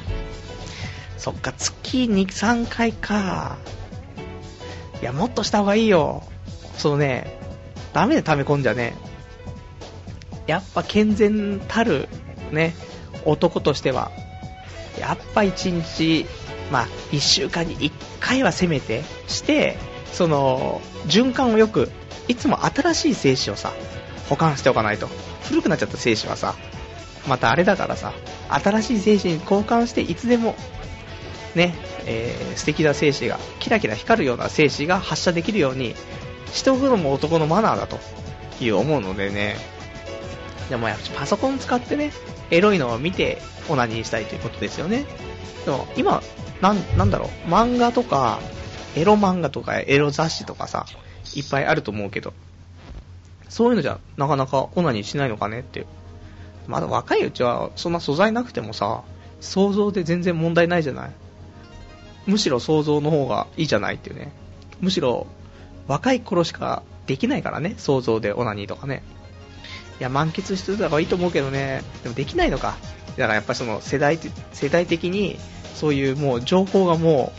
S1: そっか、月2、3回か。いや、もっとした方がいいよ。そのね、ダメで溜め込んじゃね。やっぱ健全たる、ね、男としては、やっぱ1日、まあ、1週間に1回はせめてして、その、循環をよく、いつも新しい精子をさ、保管しておかないと。古くなっちゃった精子はさ、またあれだからさ、新しい精子に交換していつでも、ね、えー、素敵な精子が、キラキラ光るような精子が発射できるようにしておくのも男のマナーだという思うのでね、でもやっぱパソコン使ってね、エロいのを見てオナニーしたいということですよね。でも今、なん、なんだろう、漫画とか、エロ漫画とかエロ雑誌とかさ、いっぱいあると思うけど、そういうのじゃなかなかオナニーしないのかねっていう。まだ若いうちはそんな素材なくてもさ、想像で全然問題ないじゃない。むしろ想像の方がいいじゃないっていうね。むしろ若い頃しかできないからね、想像でオナニーとかね。いや、満喫してた方がいいと思うけどね、でもできないのか。だからやっぱその世代、世代的にそういうもう情報がも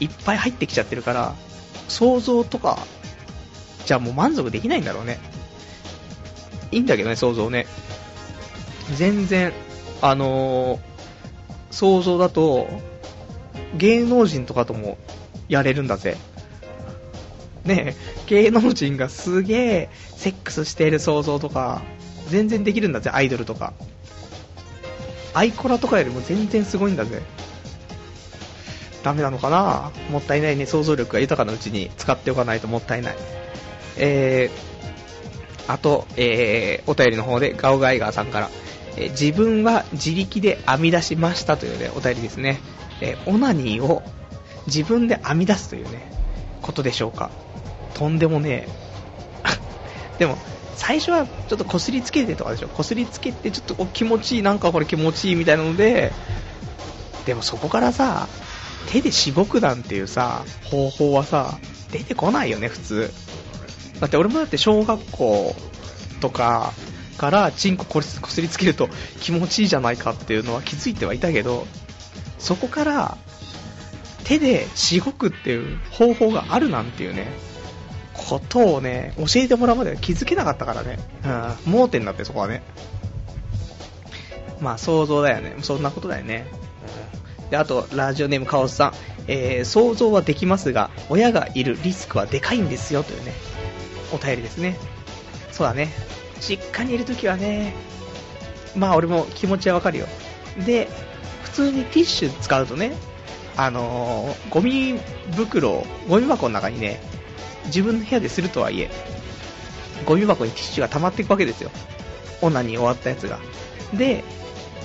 S1: ういっぱい入ってきちゃってるから、想像とか、じゃあもう満足できないんだろうね。いいんだけどね、想像ね。全然、あのー、想像だと、芸能人とかともやれるんだぜ。ね芸能人がすげえセックスしている想像とか、全然できるんだぜ、アイドルとか。アイコラとかよりも全然すごいんだぜ。ダメなのかな？もったいないね、想像力が豊かなうちに使っておかないともったいない。えー、あと、えー、お便りの方でガオガイガーさんから、えー、自分は自力で編み出しましたというね、お便りですね。えー、オナニーを自分で編み出すというね、ことでしょうか。とんでもねえ。でも、最初はちょっとこすりつけてとかでしょ。こすりつけてちょっと気持ちいい、なんかこれ気持ちいいみたいなので、でもそこからさ、手でしごくなんていうさ、方法はさ、出てこないよね、普通。だって俺もだって小学校とかからチンコこすりつけると気持ちいいじゃないかっていうのは気づいてはいたけど、そこから手でしごくっていう方法があるなんていうね、ことをね、教えてもらうまでは気づけなかったからね。うん、盲点だってそこはね。まあ想像だよね。そんなことだよね。で、あと、ラジオネームカオスさん。えー、想像はできますが、親がいるリスクはでかいんですよ、というね、お便りですね。そうだね。実家にいるときはね、まあ俺も気持ちはわかるよ。で、普通にティッシュ使うとね、あのー、ゴミ袋、ゴミ箱の中にね、自分の部屋でするとはいえ、ゴミ箱にティッシュが溜まっていくわけですよ。オナに終わったやつが。で、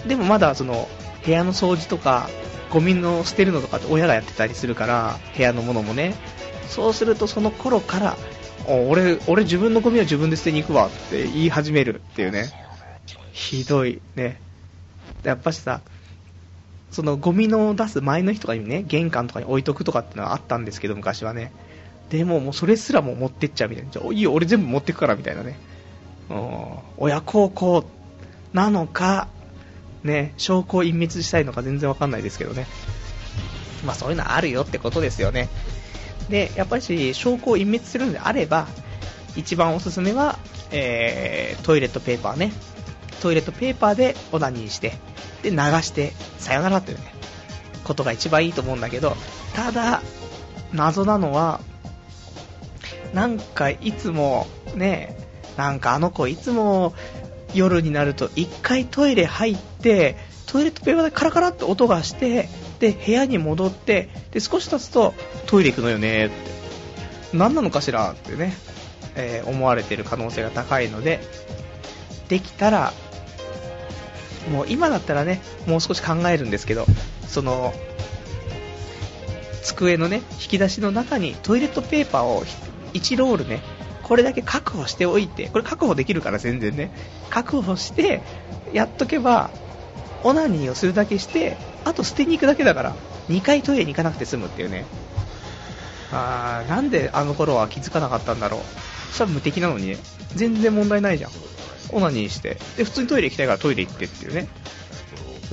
S1: でもまだその、部屋の掃除とか、ゴミの捨てるのとかって親がやってたりするから、部屋のものもね。そうするとその頃から、俺、俺自分のゴミは自分で捨てに行くわって言い始めるっていうね。ひどいね。やっぱしさ、そのゴミの出す前の日とかにね、玄関とかに置いとくとかってのはあったんですけど、昔はね。でももうそれすらも持ってっちゃうみたいな。じゃあいいよ、俺全部持ってくからみたいなね。親孝行なのか、ね、証拠を隠滅したいのか全然わかんないですけどね。まあそういうのあるよってことですよね。で、やっぱり証拠を隠滅するのであれば、一番おすすめは、えー、トイレットペーパーね。トイレットペーパーでオナニーして、で、流して、さよならというね、ことが一番いいと思うんだけど、ただ、謎なのは、なんかいつも、ね、なんかあの子いつも夜になると一回トイレ入って、トイレットペーパーでカラカラって音がして、で、部屋に戻って、で、少し経つとトイレ行くのよねって。何なのかしらってね、えー、思われてる可能性が高いので、できたら、もう今だったらね、もう少し考えるんですけど、その、机のね、引き出しの中にトイレットペーパーを1ロールね、これだけ確保しておいて、これ確保できるから全然ね、確保して、やっとけば、オナニーをするだけして、あと捨てに行くだけだから、2回トイレに行かなくて済むっていうね。あーなんであの頃は気づかなかったんだろう。そしたら無敵なのにね、全然問題ないじゃん。オナニーして。で、普通にトイレ行きたいからトイレ行ってっていうね。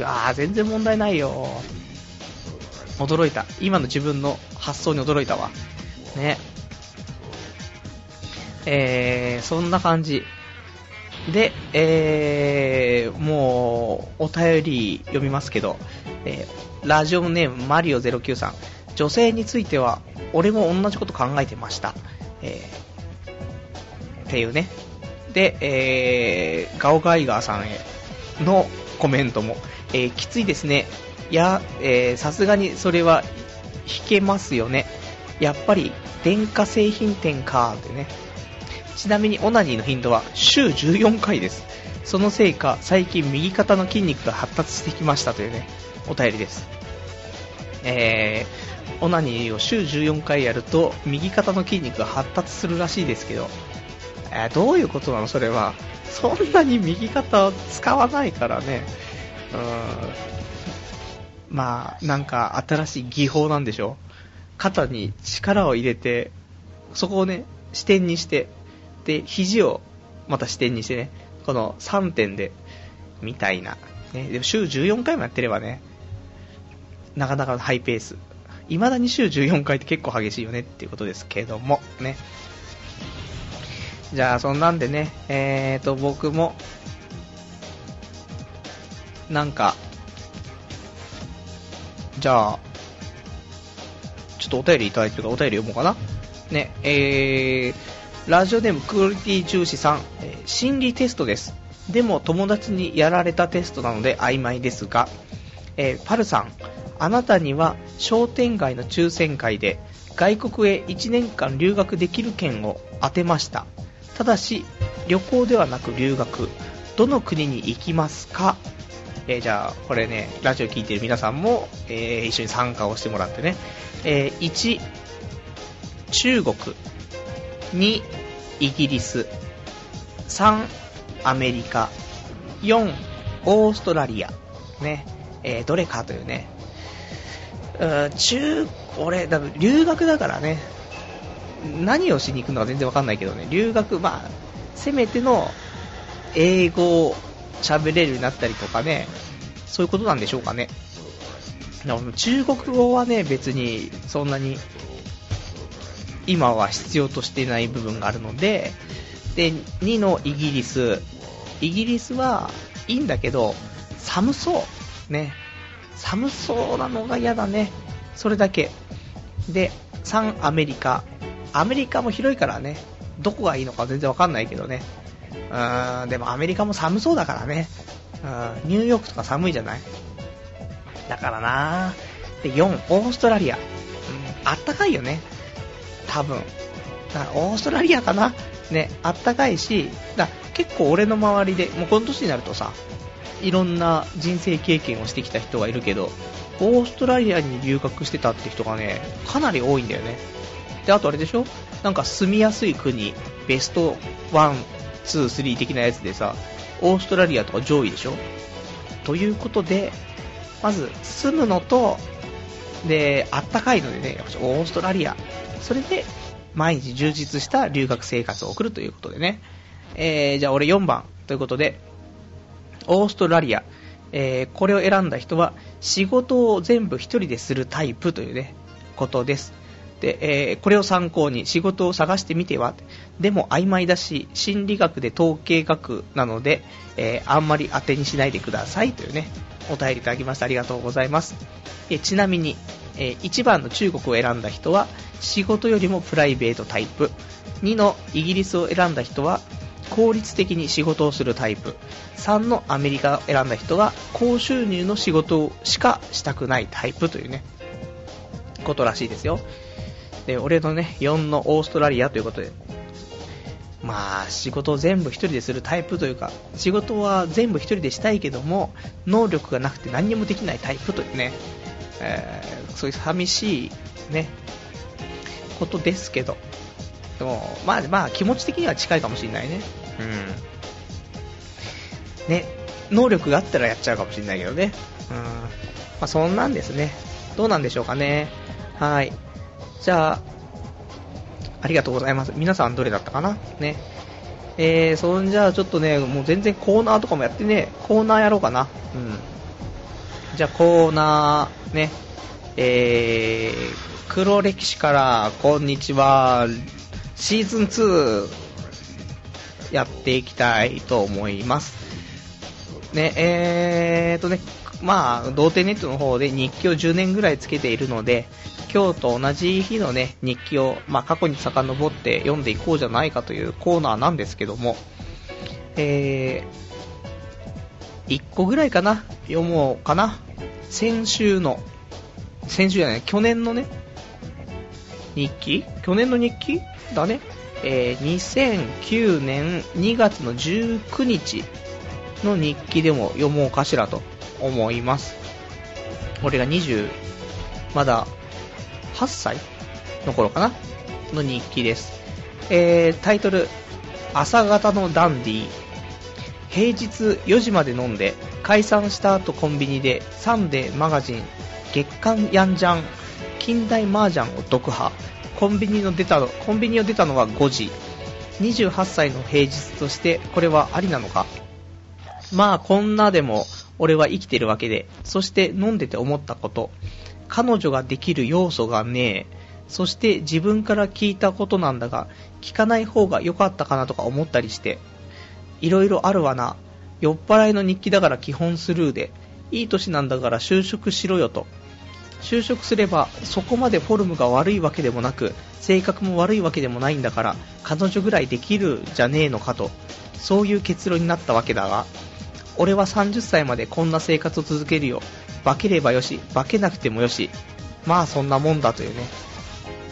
S1: あー、全然問題ないよ。驚いた。今の自分の発想に驚いたわ。ね。えー、そんな感じ。で、えー、もう、お便り読みますけど、えー、ラジオネームマリオ09さん。女性については、俺も同じこと考えてました。えー、っていうね。で、えー、ガオガイガーさんへのコメントも、えー、きついですね。いや、えさすがにそれは引けますよね。やっぱり電化製品店かってね。ちなみにオナニーの頻度は週14回です。そのせいか最近右肩の筋肉が発達してきましたというね、お便りです。えー、オナニーを週14回やると右肩の筋肉が発達するらしいですけど、えー、どういうことなの？それは。そんなに右肩を使わないからね。うーん。まあ、なんか新しい技法なんでしょ？肩に力を入れて、そこをね、視点にして、で、肘をまた視点にしてね、この3点で、みたいな。ね、でも週14回もやってればね、なかなかハイペース。未だに週14回って結構激しいよねっていうことですけども、ね。じゃあ、そんなんでね、えーと、僕も、なんか、じゃあ、ちょっとお便りいただいてるからお便り読もうかな。ね、えー、ラジオネームクオリティ重視さん、えー、心理テストです。でも友達にやられたテストなので曖昧ですが、えー、パルさん、あなたには商店街の抽選会で外国へ1年間留学できる券を当てました。ただし、旅行ではなく留学。どの国に行きますか？えー、じゃあ、これね、ラジオ聴いてる皆さんも、えー、一緒に参加をしてもらってね。えー、1、中国。2、イギリス。3、アメリカ。4、オーストラリア。ね。えー、どれかというね。う中、俺、だ留学だからね。何をしに行くのか全然わかんないけどね、留学、まあ、せめての英語を喋れるようになったりとかね、そういうことなんでしょうかね。中国語はね、別にそんなに今は必要としていない部分があるので、で、2のイギリス。イギリスはいいんだけど、寒そう。ね。寒そうなのが嫌だね。それだけ。で、3アメリカ。アメリカも広いからね、どこがいいのか全然わかんないけどね。うーん、でもアメリカも寒そうだからね。うん、ニューヨークとか寒いじゃない？だからなで、4、オーストラリア。うん、あったかいよね。多分。だからオーストラリアかな？ね、あったかいし、だ結構俺の周りで、もうこの年になるとさ、いろんな人生経験をしてきた人がいるけど、オーストラリアに留学してたって人がね、かなり多いんだよね。で、あとあれでしょ？なんか住みやすい国、ベスト1、2、3的なやつでさ、オーストラリアとか上位でしょ？ということで、まず住むのと、で、あったかいのでね、オーストラリア。それで、毎日充実した留学生活を送るということでね。えー、じゃあ俺4番ということで、オーストラリア。えー、これを選んだ人は、仕事を全部一人でするタイプというね、ことです。で、えー、これを参考に仕事を探してみては。でも曖昧だし、心理学で統計学なので、えー、あんまり当てにしないでくださいというね、お便りいただきましてありがとうございます。えちなみに、えー、1番の中国を選んだ人は、仕事よりもプライベートタイプ。2のイギリスを選んだ人は、効率的に仕事をするタイプ。3のアメリカを選んだ人は、高収入の仕事しかしたくないタイプというね、ことらしいですよ。で、俺のね、4のオーストラリアということで、まあ、仕事を全部一人でするタイプというか、仕事は全部一人でしたいけども、能力がなくて何にもできないタイプというね、えー、そういう寂しいね、ことですけど、でも、まあまあ気持ち的には近いかもしれないね。うん。ね、能力があったらやっちゃうかもしれないけどね。うん。まあそんなんですね。どうなんでしょうかね。はい。じゃあ、ありがとうございます。皆さんどれだったかな？ね。えー、そんじゃあちょっとね、もう全然コーナーとかもやってね、コーナーやろうかな。うん。じゃあコーナー、ね。えー、黒歴史からこんにちは、シーズン2、やっていきたいと思います。ね、えーとね、まあ、童貞ネットの方で日記を10年ぐらいつけているので、今日と同じ日のね、日記を、まあ、過去に遡って読んでいこうじゃないかというコーナーなんですけども、えー、1個ぐらいかな、読もうかな。先週の、先週じゃない、去年のね、日記？去年の日記だね。えー、2009年2月の19日の日記でも読もうかしらと思います。俺が20、まだ8歳の頃かなの日記です。えー、タイトル、朝方のダンディ平日4時まで飲んで解散した後コンビニでサンデーマガジン月刊ヤンジャン近代麻雀を読破。コンビニの出たコンビニを出たのは5時。28歳の平日としてこれはありなのか？まあこんなでも俺は生きてるわけで。そして飲んでて思ったこと。彼女ができる要素がねえ。そして自分から聞いたことなんだが、聞かない方が良かったかなとか思ったりして、いろいろあるわな。酔っ払いの日記だから基本スルーで、いい年なんだから就職しろよと。就職すればそこまでフォルムが悪いわけでもなく、性格も悪いわけでもないんだから、彼女ぐらいできるじゃねえのかと、そういう結論になったわけだが、俺は30歳までこんな生活を続けるよ。化ければよし、化けなくてもよし、まあそんなもんだというね、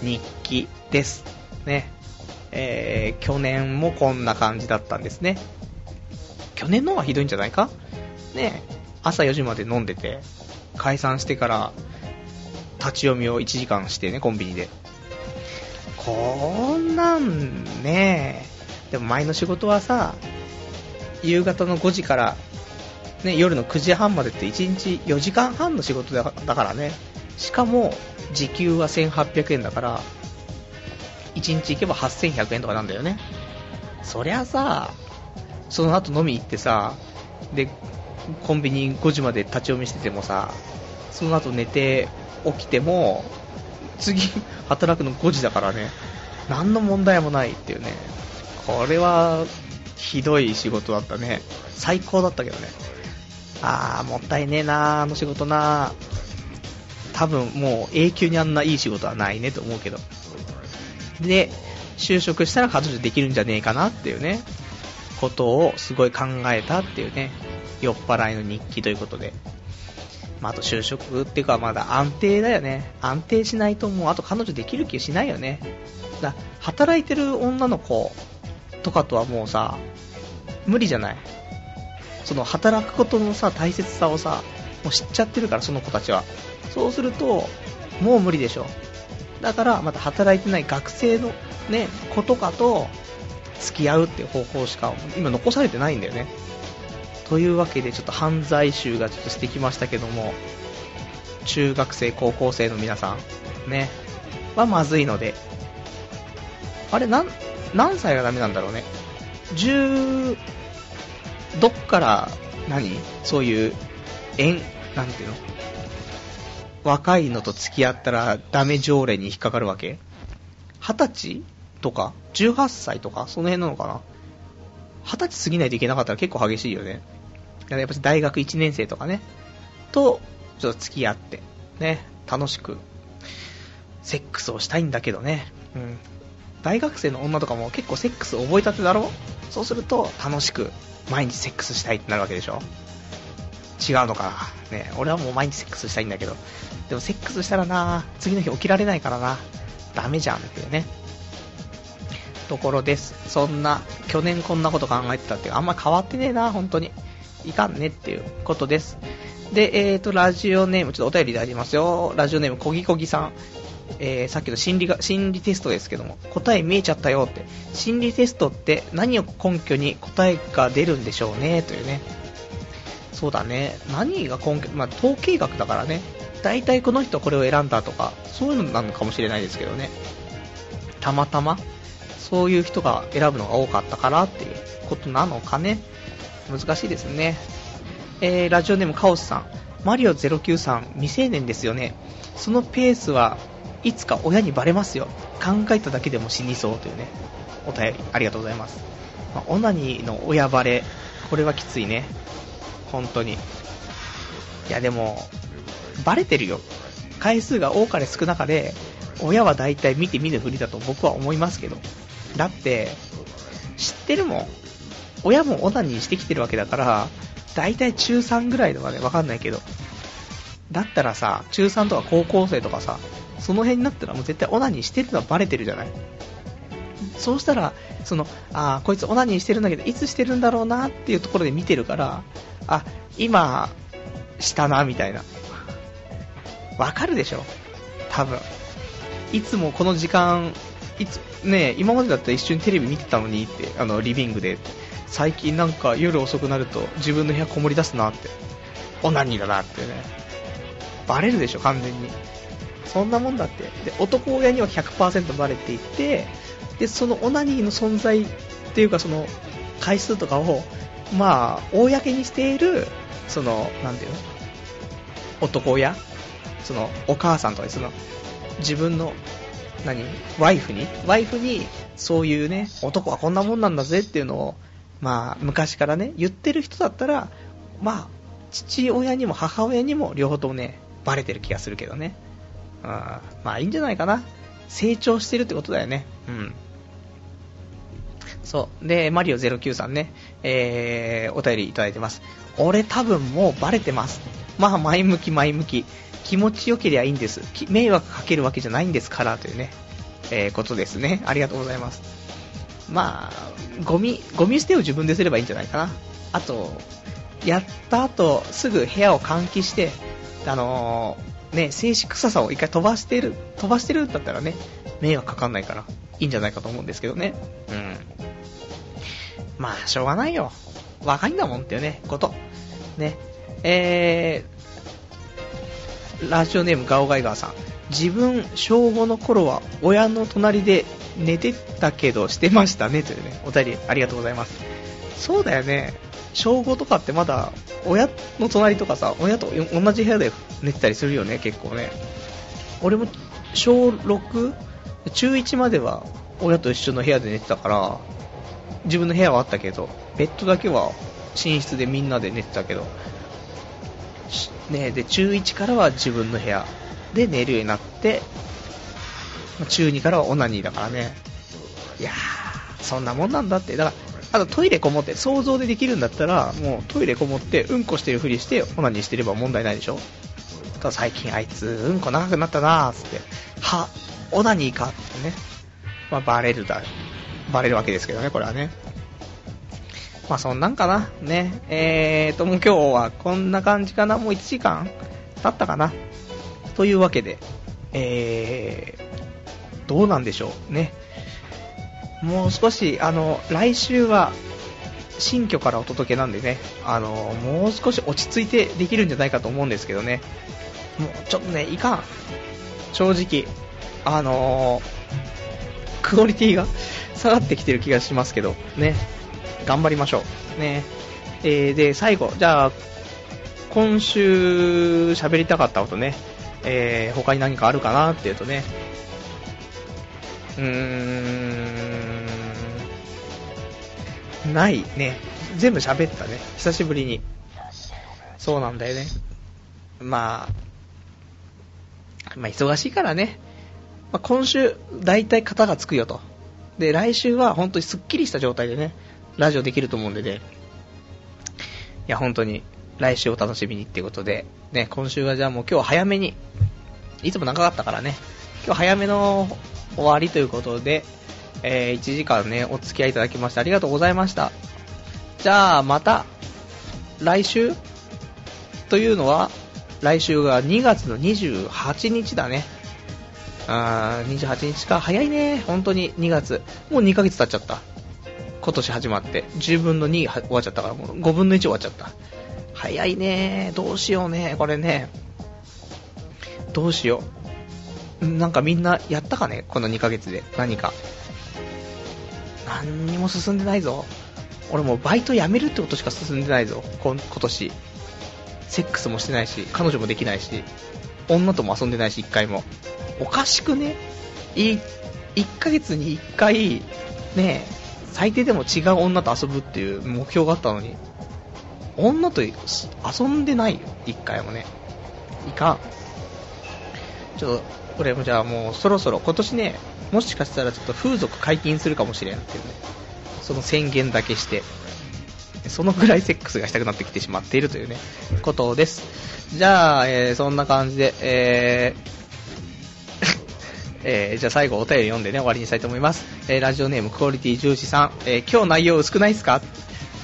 S1: 日記です。ね。えー、去年もこんな感じだったんですね。去年の方がひどいんじゃないか？ね朝4時まで飲んでて、解散してから立ち読みを1時間してね、コンビニで。こんなんね、でも前の仕事はさ、夕方の5時からね、夜の9時半までって1日4時間半の仕事だからね。しかも、時給は1800円だから、1日行けば8100円とかなんだよね。そりゃさ、その後飲み行ってさ、で、コンビニ5時まで立ち読みしててもさ、その後寝て起きても、次働くの5時だからね、何の問題もないっていうね。これは、ひどい仕事だったね。最高だったけどね。あー、もったいねえなあの仕事な多分もう永久にあんないい仕事はないねと思うけど。で、就職したら彼女できるんじゃねえかなっていうね、ことをすごい考えたっていうね、酔っ払いの日記ということで。まあ、あと就職っていうかまだ安定だよね。安定しないともうあと彼女できる気しないよね。だ働いてる女の子とかとはもうさ、無理じゃない。その働くことのさ大切さをさもう知っちゃってるからその子たちはそうするともう無理でしょだからまた働いてない学生のね子とかと付き合うっていう方法しか今残されてないんだよね。というわけでちょっと犯罪集がちょっとしてきましたけども中学生高校生の皆さんねはまずいのであれなん何歳がダメなんだろうね。10どっから何？そういう縁なんていうの？若いのと付き合ったらダメ条例に引っかかるわけ？二十歳とか？18歳とかその辺なのかな？二十歳過ぎないといけなかったら結構激しいよねやっぱ大学1年生とかねとちょっと付き合ってね楽しくセックスをしたいんだけどねうん大学生の女とかも結構セックス覚えたてだろ？そうすると楽しく毎日セックスしたいってなるわけでしょ？違うのか？な。ね、俺はもう毎日セックスしたいんだけど。でもセックスしたらな、次の日起きられないからな。ダメじゃんっていうね。ところです。そんな、去年こんなこと考えてたっていう、あんま変わってねえな、本当に。いかんねっていうことです。で、えーと、ラジオネーム、ちょっとお便りでありますよ。ラジオネーム、こぎこぎさん。えー、さっきの心理が心理テストですけども答え見えちゃったよって心理テストって何を根拠に答えが出るんでしょうね？というねそうだね何が根拠、まあ、統計学だからね大体この人これを選んだとかそういうのなのかもしれないですけどねたまたまそういう人が選ぶのが多かったからっていうことなのかね。難しいですね、えー、ラジオネームカオスさん。マリオ09さん未成年ですよね。そのペースはいつか親にバレますよ。考えただけでも死にそうというね。お便りありがとうございます、ま、オナニーの親バレこれはきついね。本当に。いやでもバレてるよ。回数が多かれ少なかれ親は大体見て見ぬふりだと僕は思いますけど。だって知ってるもん親もオナニーしてきてるわけだから大体中3ぐらいとかねわかんないけどだったらさ中3とか高校生とかさその辺になったらもう絶対オナニーしてるのはバレてるじゃないそうしたら、その、あこいつオナニーしてるんだけど、いつしてるんだろうなっていうところで見てるから、あ、今、したな、みたいな。わかるでしょ？多分。いつもこの時間、いつ、ね今までだったら一緒にテレビ見てたのにって、あの、リビングで。最近なんか夜遅くなると自分の部屋こもり出すなって。オナニーだなってね。バレるでしょ、完全に。そんなもんだって。で、男親には100%バレていて、で、そのオナニーの存在っていうか、その、回数とかを、まあ、公にしている、その、なんていうの？男親？その、お母さんとかその、自分の、何？ワイフに？ワイフに、そういうね、男はこんなもんなんだぜっていうのを、まあ、昔からね、言ってる人だったら、まあ、父親にも母親にも両方ともね、バレてる気がするけどね。うん、まあ、いいんじゃないかな。成長してるってことだよね。うん。そう。で、マリオ09さんね、えー、お便りいただいてます。俺多分もうバレてます。まあ、前向き前向き。気持ちよけりゃいいんです。迷惑かけるわけじゃないんですから、というね、えー、ことですね。ありがとうございます。まあ、ゴミ、ゴミ捨てを自分ですればいいんじゃないかな。あと、やった後、すぐ部屋を換気して、あのー、ね、静止臭さを一回飛ばしてる、飛ばしてるんだったらね、迷惑かかんないから、いいんじゃないかと思うんですけどね。うん。まあ、しょうがないよ。若いんだもんっていうね、こと。ね。えー、ラジオネームガオガイガーさん。自分、小5の頃は親の隣で寝てたけどしてましたねというね、お便りありがとうございます。そうだよね。小5とかってまだ親の隣とかさ、親と同じ部屋で寝てたりするよね、結構ね。俺も小6、中1までは親と一緒の部屋で寝てたから、自分の部屋はあったけど、ベッドだけは寝室でみんなで寝てたけど、ね、で中1からは自分の部屋で寝るようになって、中2からはオナニーだからね。いやー、そんなもんなんだって。だから、あとトイレこもって、想像でできるんだったら、もうトイレこもって、うんこしてるふりして、オナニーしてれば問題ないでしょただ最近あいつ、うんこ長くなったなーつって、は、オナニーかってね。まあ、バレるだ、バレるわけですけどね、これはね。まあ、そんなんかな。ね。えーと、もう今日はこんな感じかな。もう1時間経ったかな。というわけで、えー、どうなんでしょうね。もう少し、あの、来週は、新居からお届けなんでね、あの、もう少し落ち着いてできるんじゃないかと思うんですけどね。もう、ちょっとね、いかん。正直。あの、クオリティが下がってきてる気がしますけど、ね。頑張りましょう。ね。えー、で、最後、じゃあ、今週喋りたかったことね、えー、他に何かあるかなっていうとね、うーん、ないね。全部喋ったね。久しぶりに。そうなんだよね。まあ、まあ忙しいからね。まあ、今週、大体型がつくよと。で、来週は本当にスッキリした状態でね、ラジオできると思うんでね。いや、本当に、来週お楽しみにっていうことで、ね、今週はじゃあもう今日早めに、いつも長かったからね、今日早めの終わりということで、えー、1時間ね、お付き合いいただきましてありがとうございました。じゃあ、また、来週？というのは、来週が2月の28日だね。あー28日か、早いね、本当に2月。もう2ヶ月経っちゃった。今年始まって。10分の2終わっちゃったから、もう5分の1終わっちゃった。早いね、どうしようね、これね。どうしよう。なんかみんなやったかね？この2ヶ月で。何か。何にも進んでないぞ。俺もうバイト辞めるってことしか進んでないぞ。今年。セックスもしてないし、彼女もできないし、女とも遊んでないし、一回も。おかしくね？い、1ヶ月に1回、ねえ、最低でも違う女と遊ぶっていう目標があったのに、女と遊んでないよ、一回もね。いかん。ちょっと、俺もじゃあもうそろそろ今年ね、もしかしたらちょっと風俗解禁するかもしれんっていうね。その宣言だけして、そのぐらいセックスがしたくなってきてしまっているというね、ことです。じゃあ、えーそんな感じで、えーえーじゃあ最後お便り読んでね、終わりにしたいと思います。えーラジオネームクオリティ重視さん、えー今日内容薄くないですか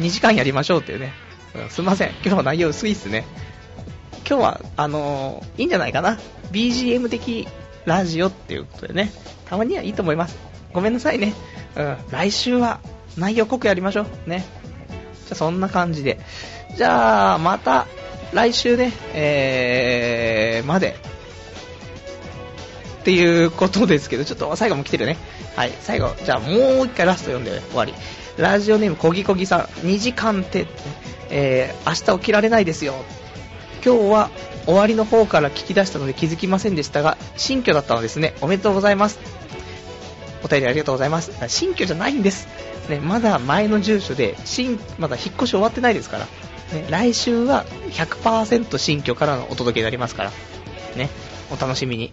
S1: ?2 時間やりましょうっていうね。うんすいません、今日内容薄いっすね。今日は、あのーいいんじゃないかな。BGM 的ラジオっていうことでね、たまにはいいと思います。ごめんなさいね。うん、来週は内容濃くやりましょう。ね。じゃあそんな感じで。じゃあ、また来週ね、えー、まで。っていうことですけど、ちょっと最後も来てるね。はい、最後、じゃあもう一回ラスト読んで終わり。ラジオネームこぎこぎさん、2時間って、えー、明日起きられないですよ。今日は終わりの方から聞き出したので気づきませんでしたが、新居だったのですね。おめでとうございます。お便りありがとうございます。新居じゃないんです。ね、まだ前の住所で、新、まだ引っ越し終わってないですから。ね、来週は100%新居からのお届けになりますから。ね、お楽しみに。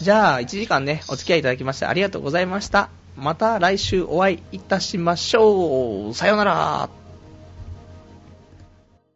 S1: じゃあ、1時間ね、お付き合いいただきましてありがとうございました。また来週お会いいたしましょう。さようなら。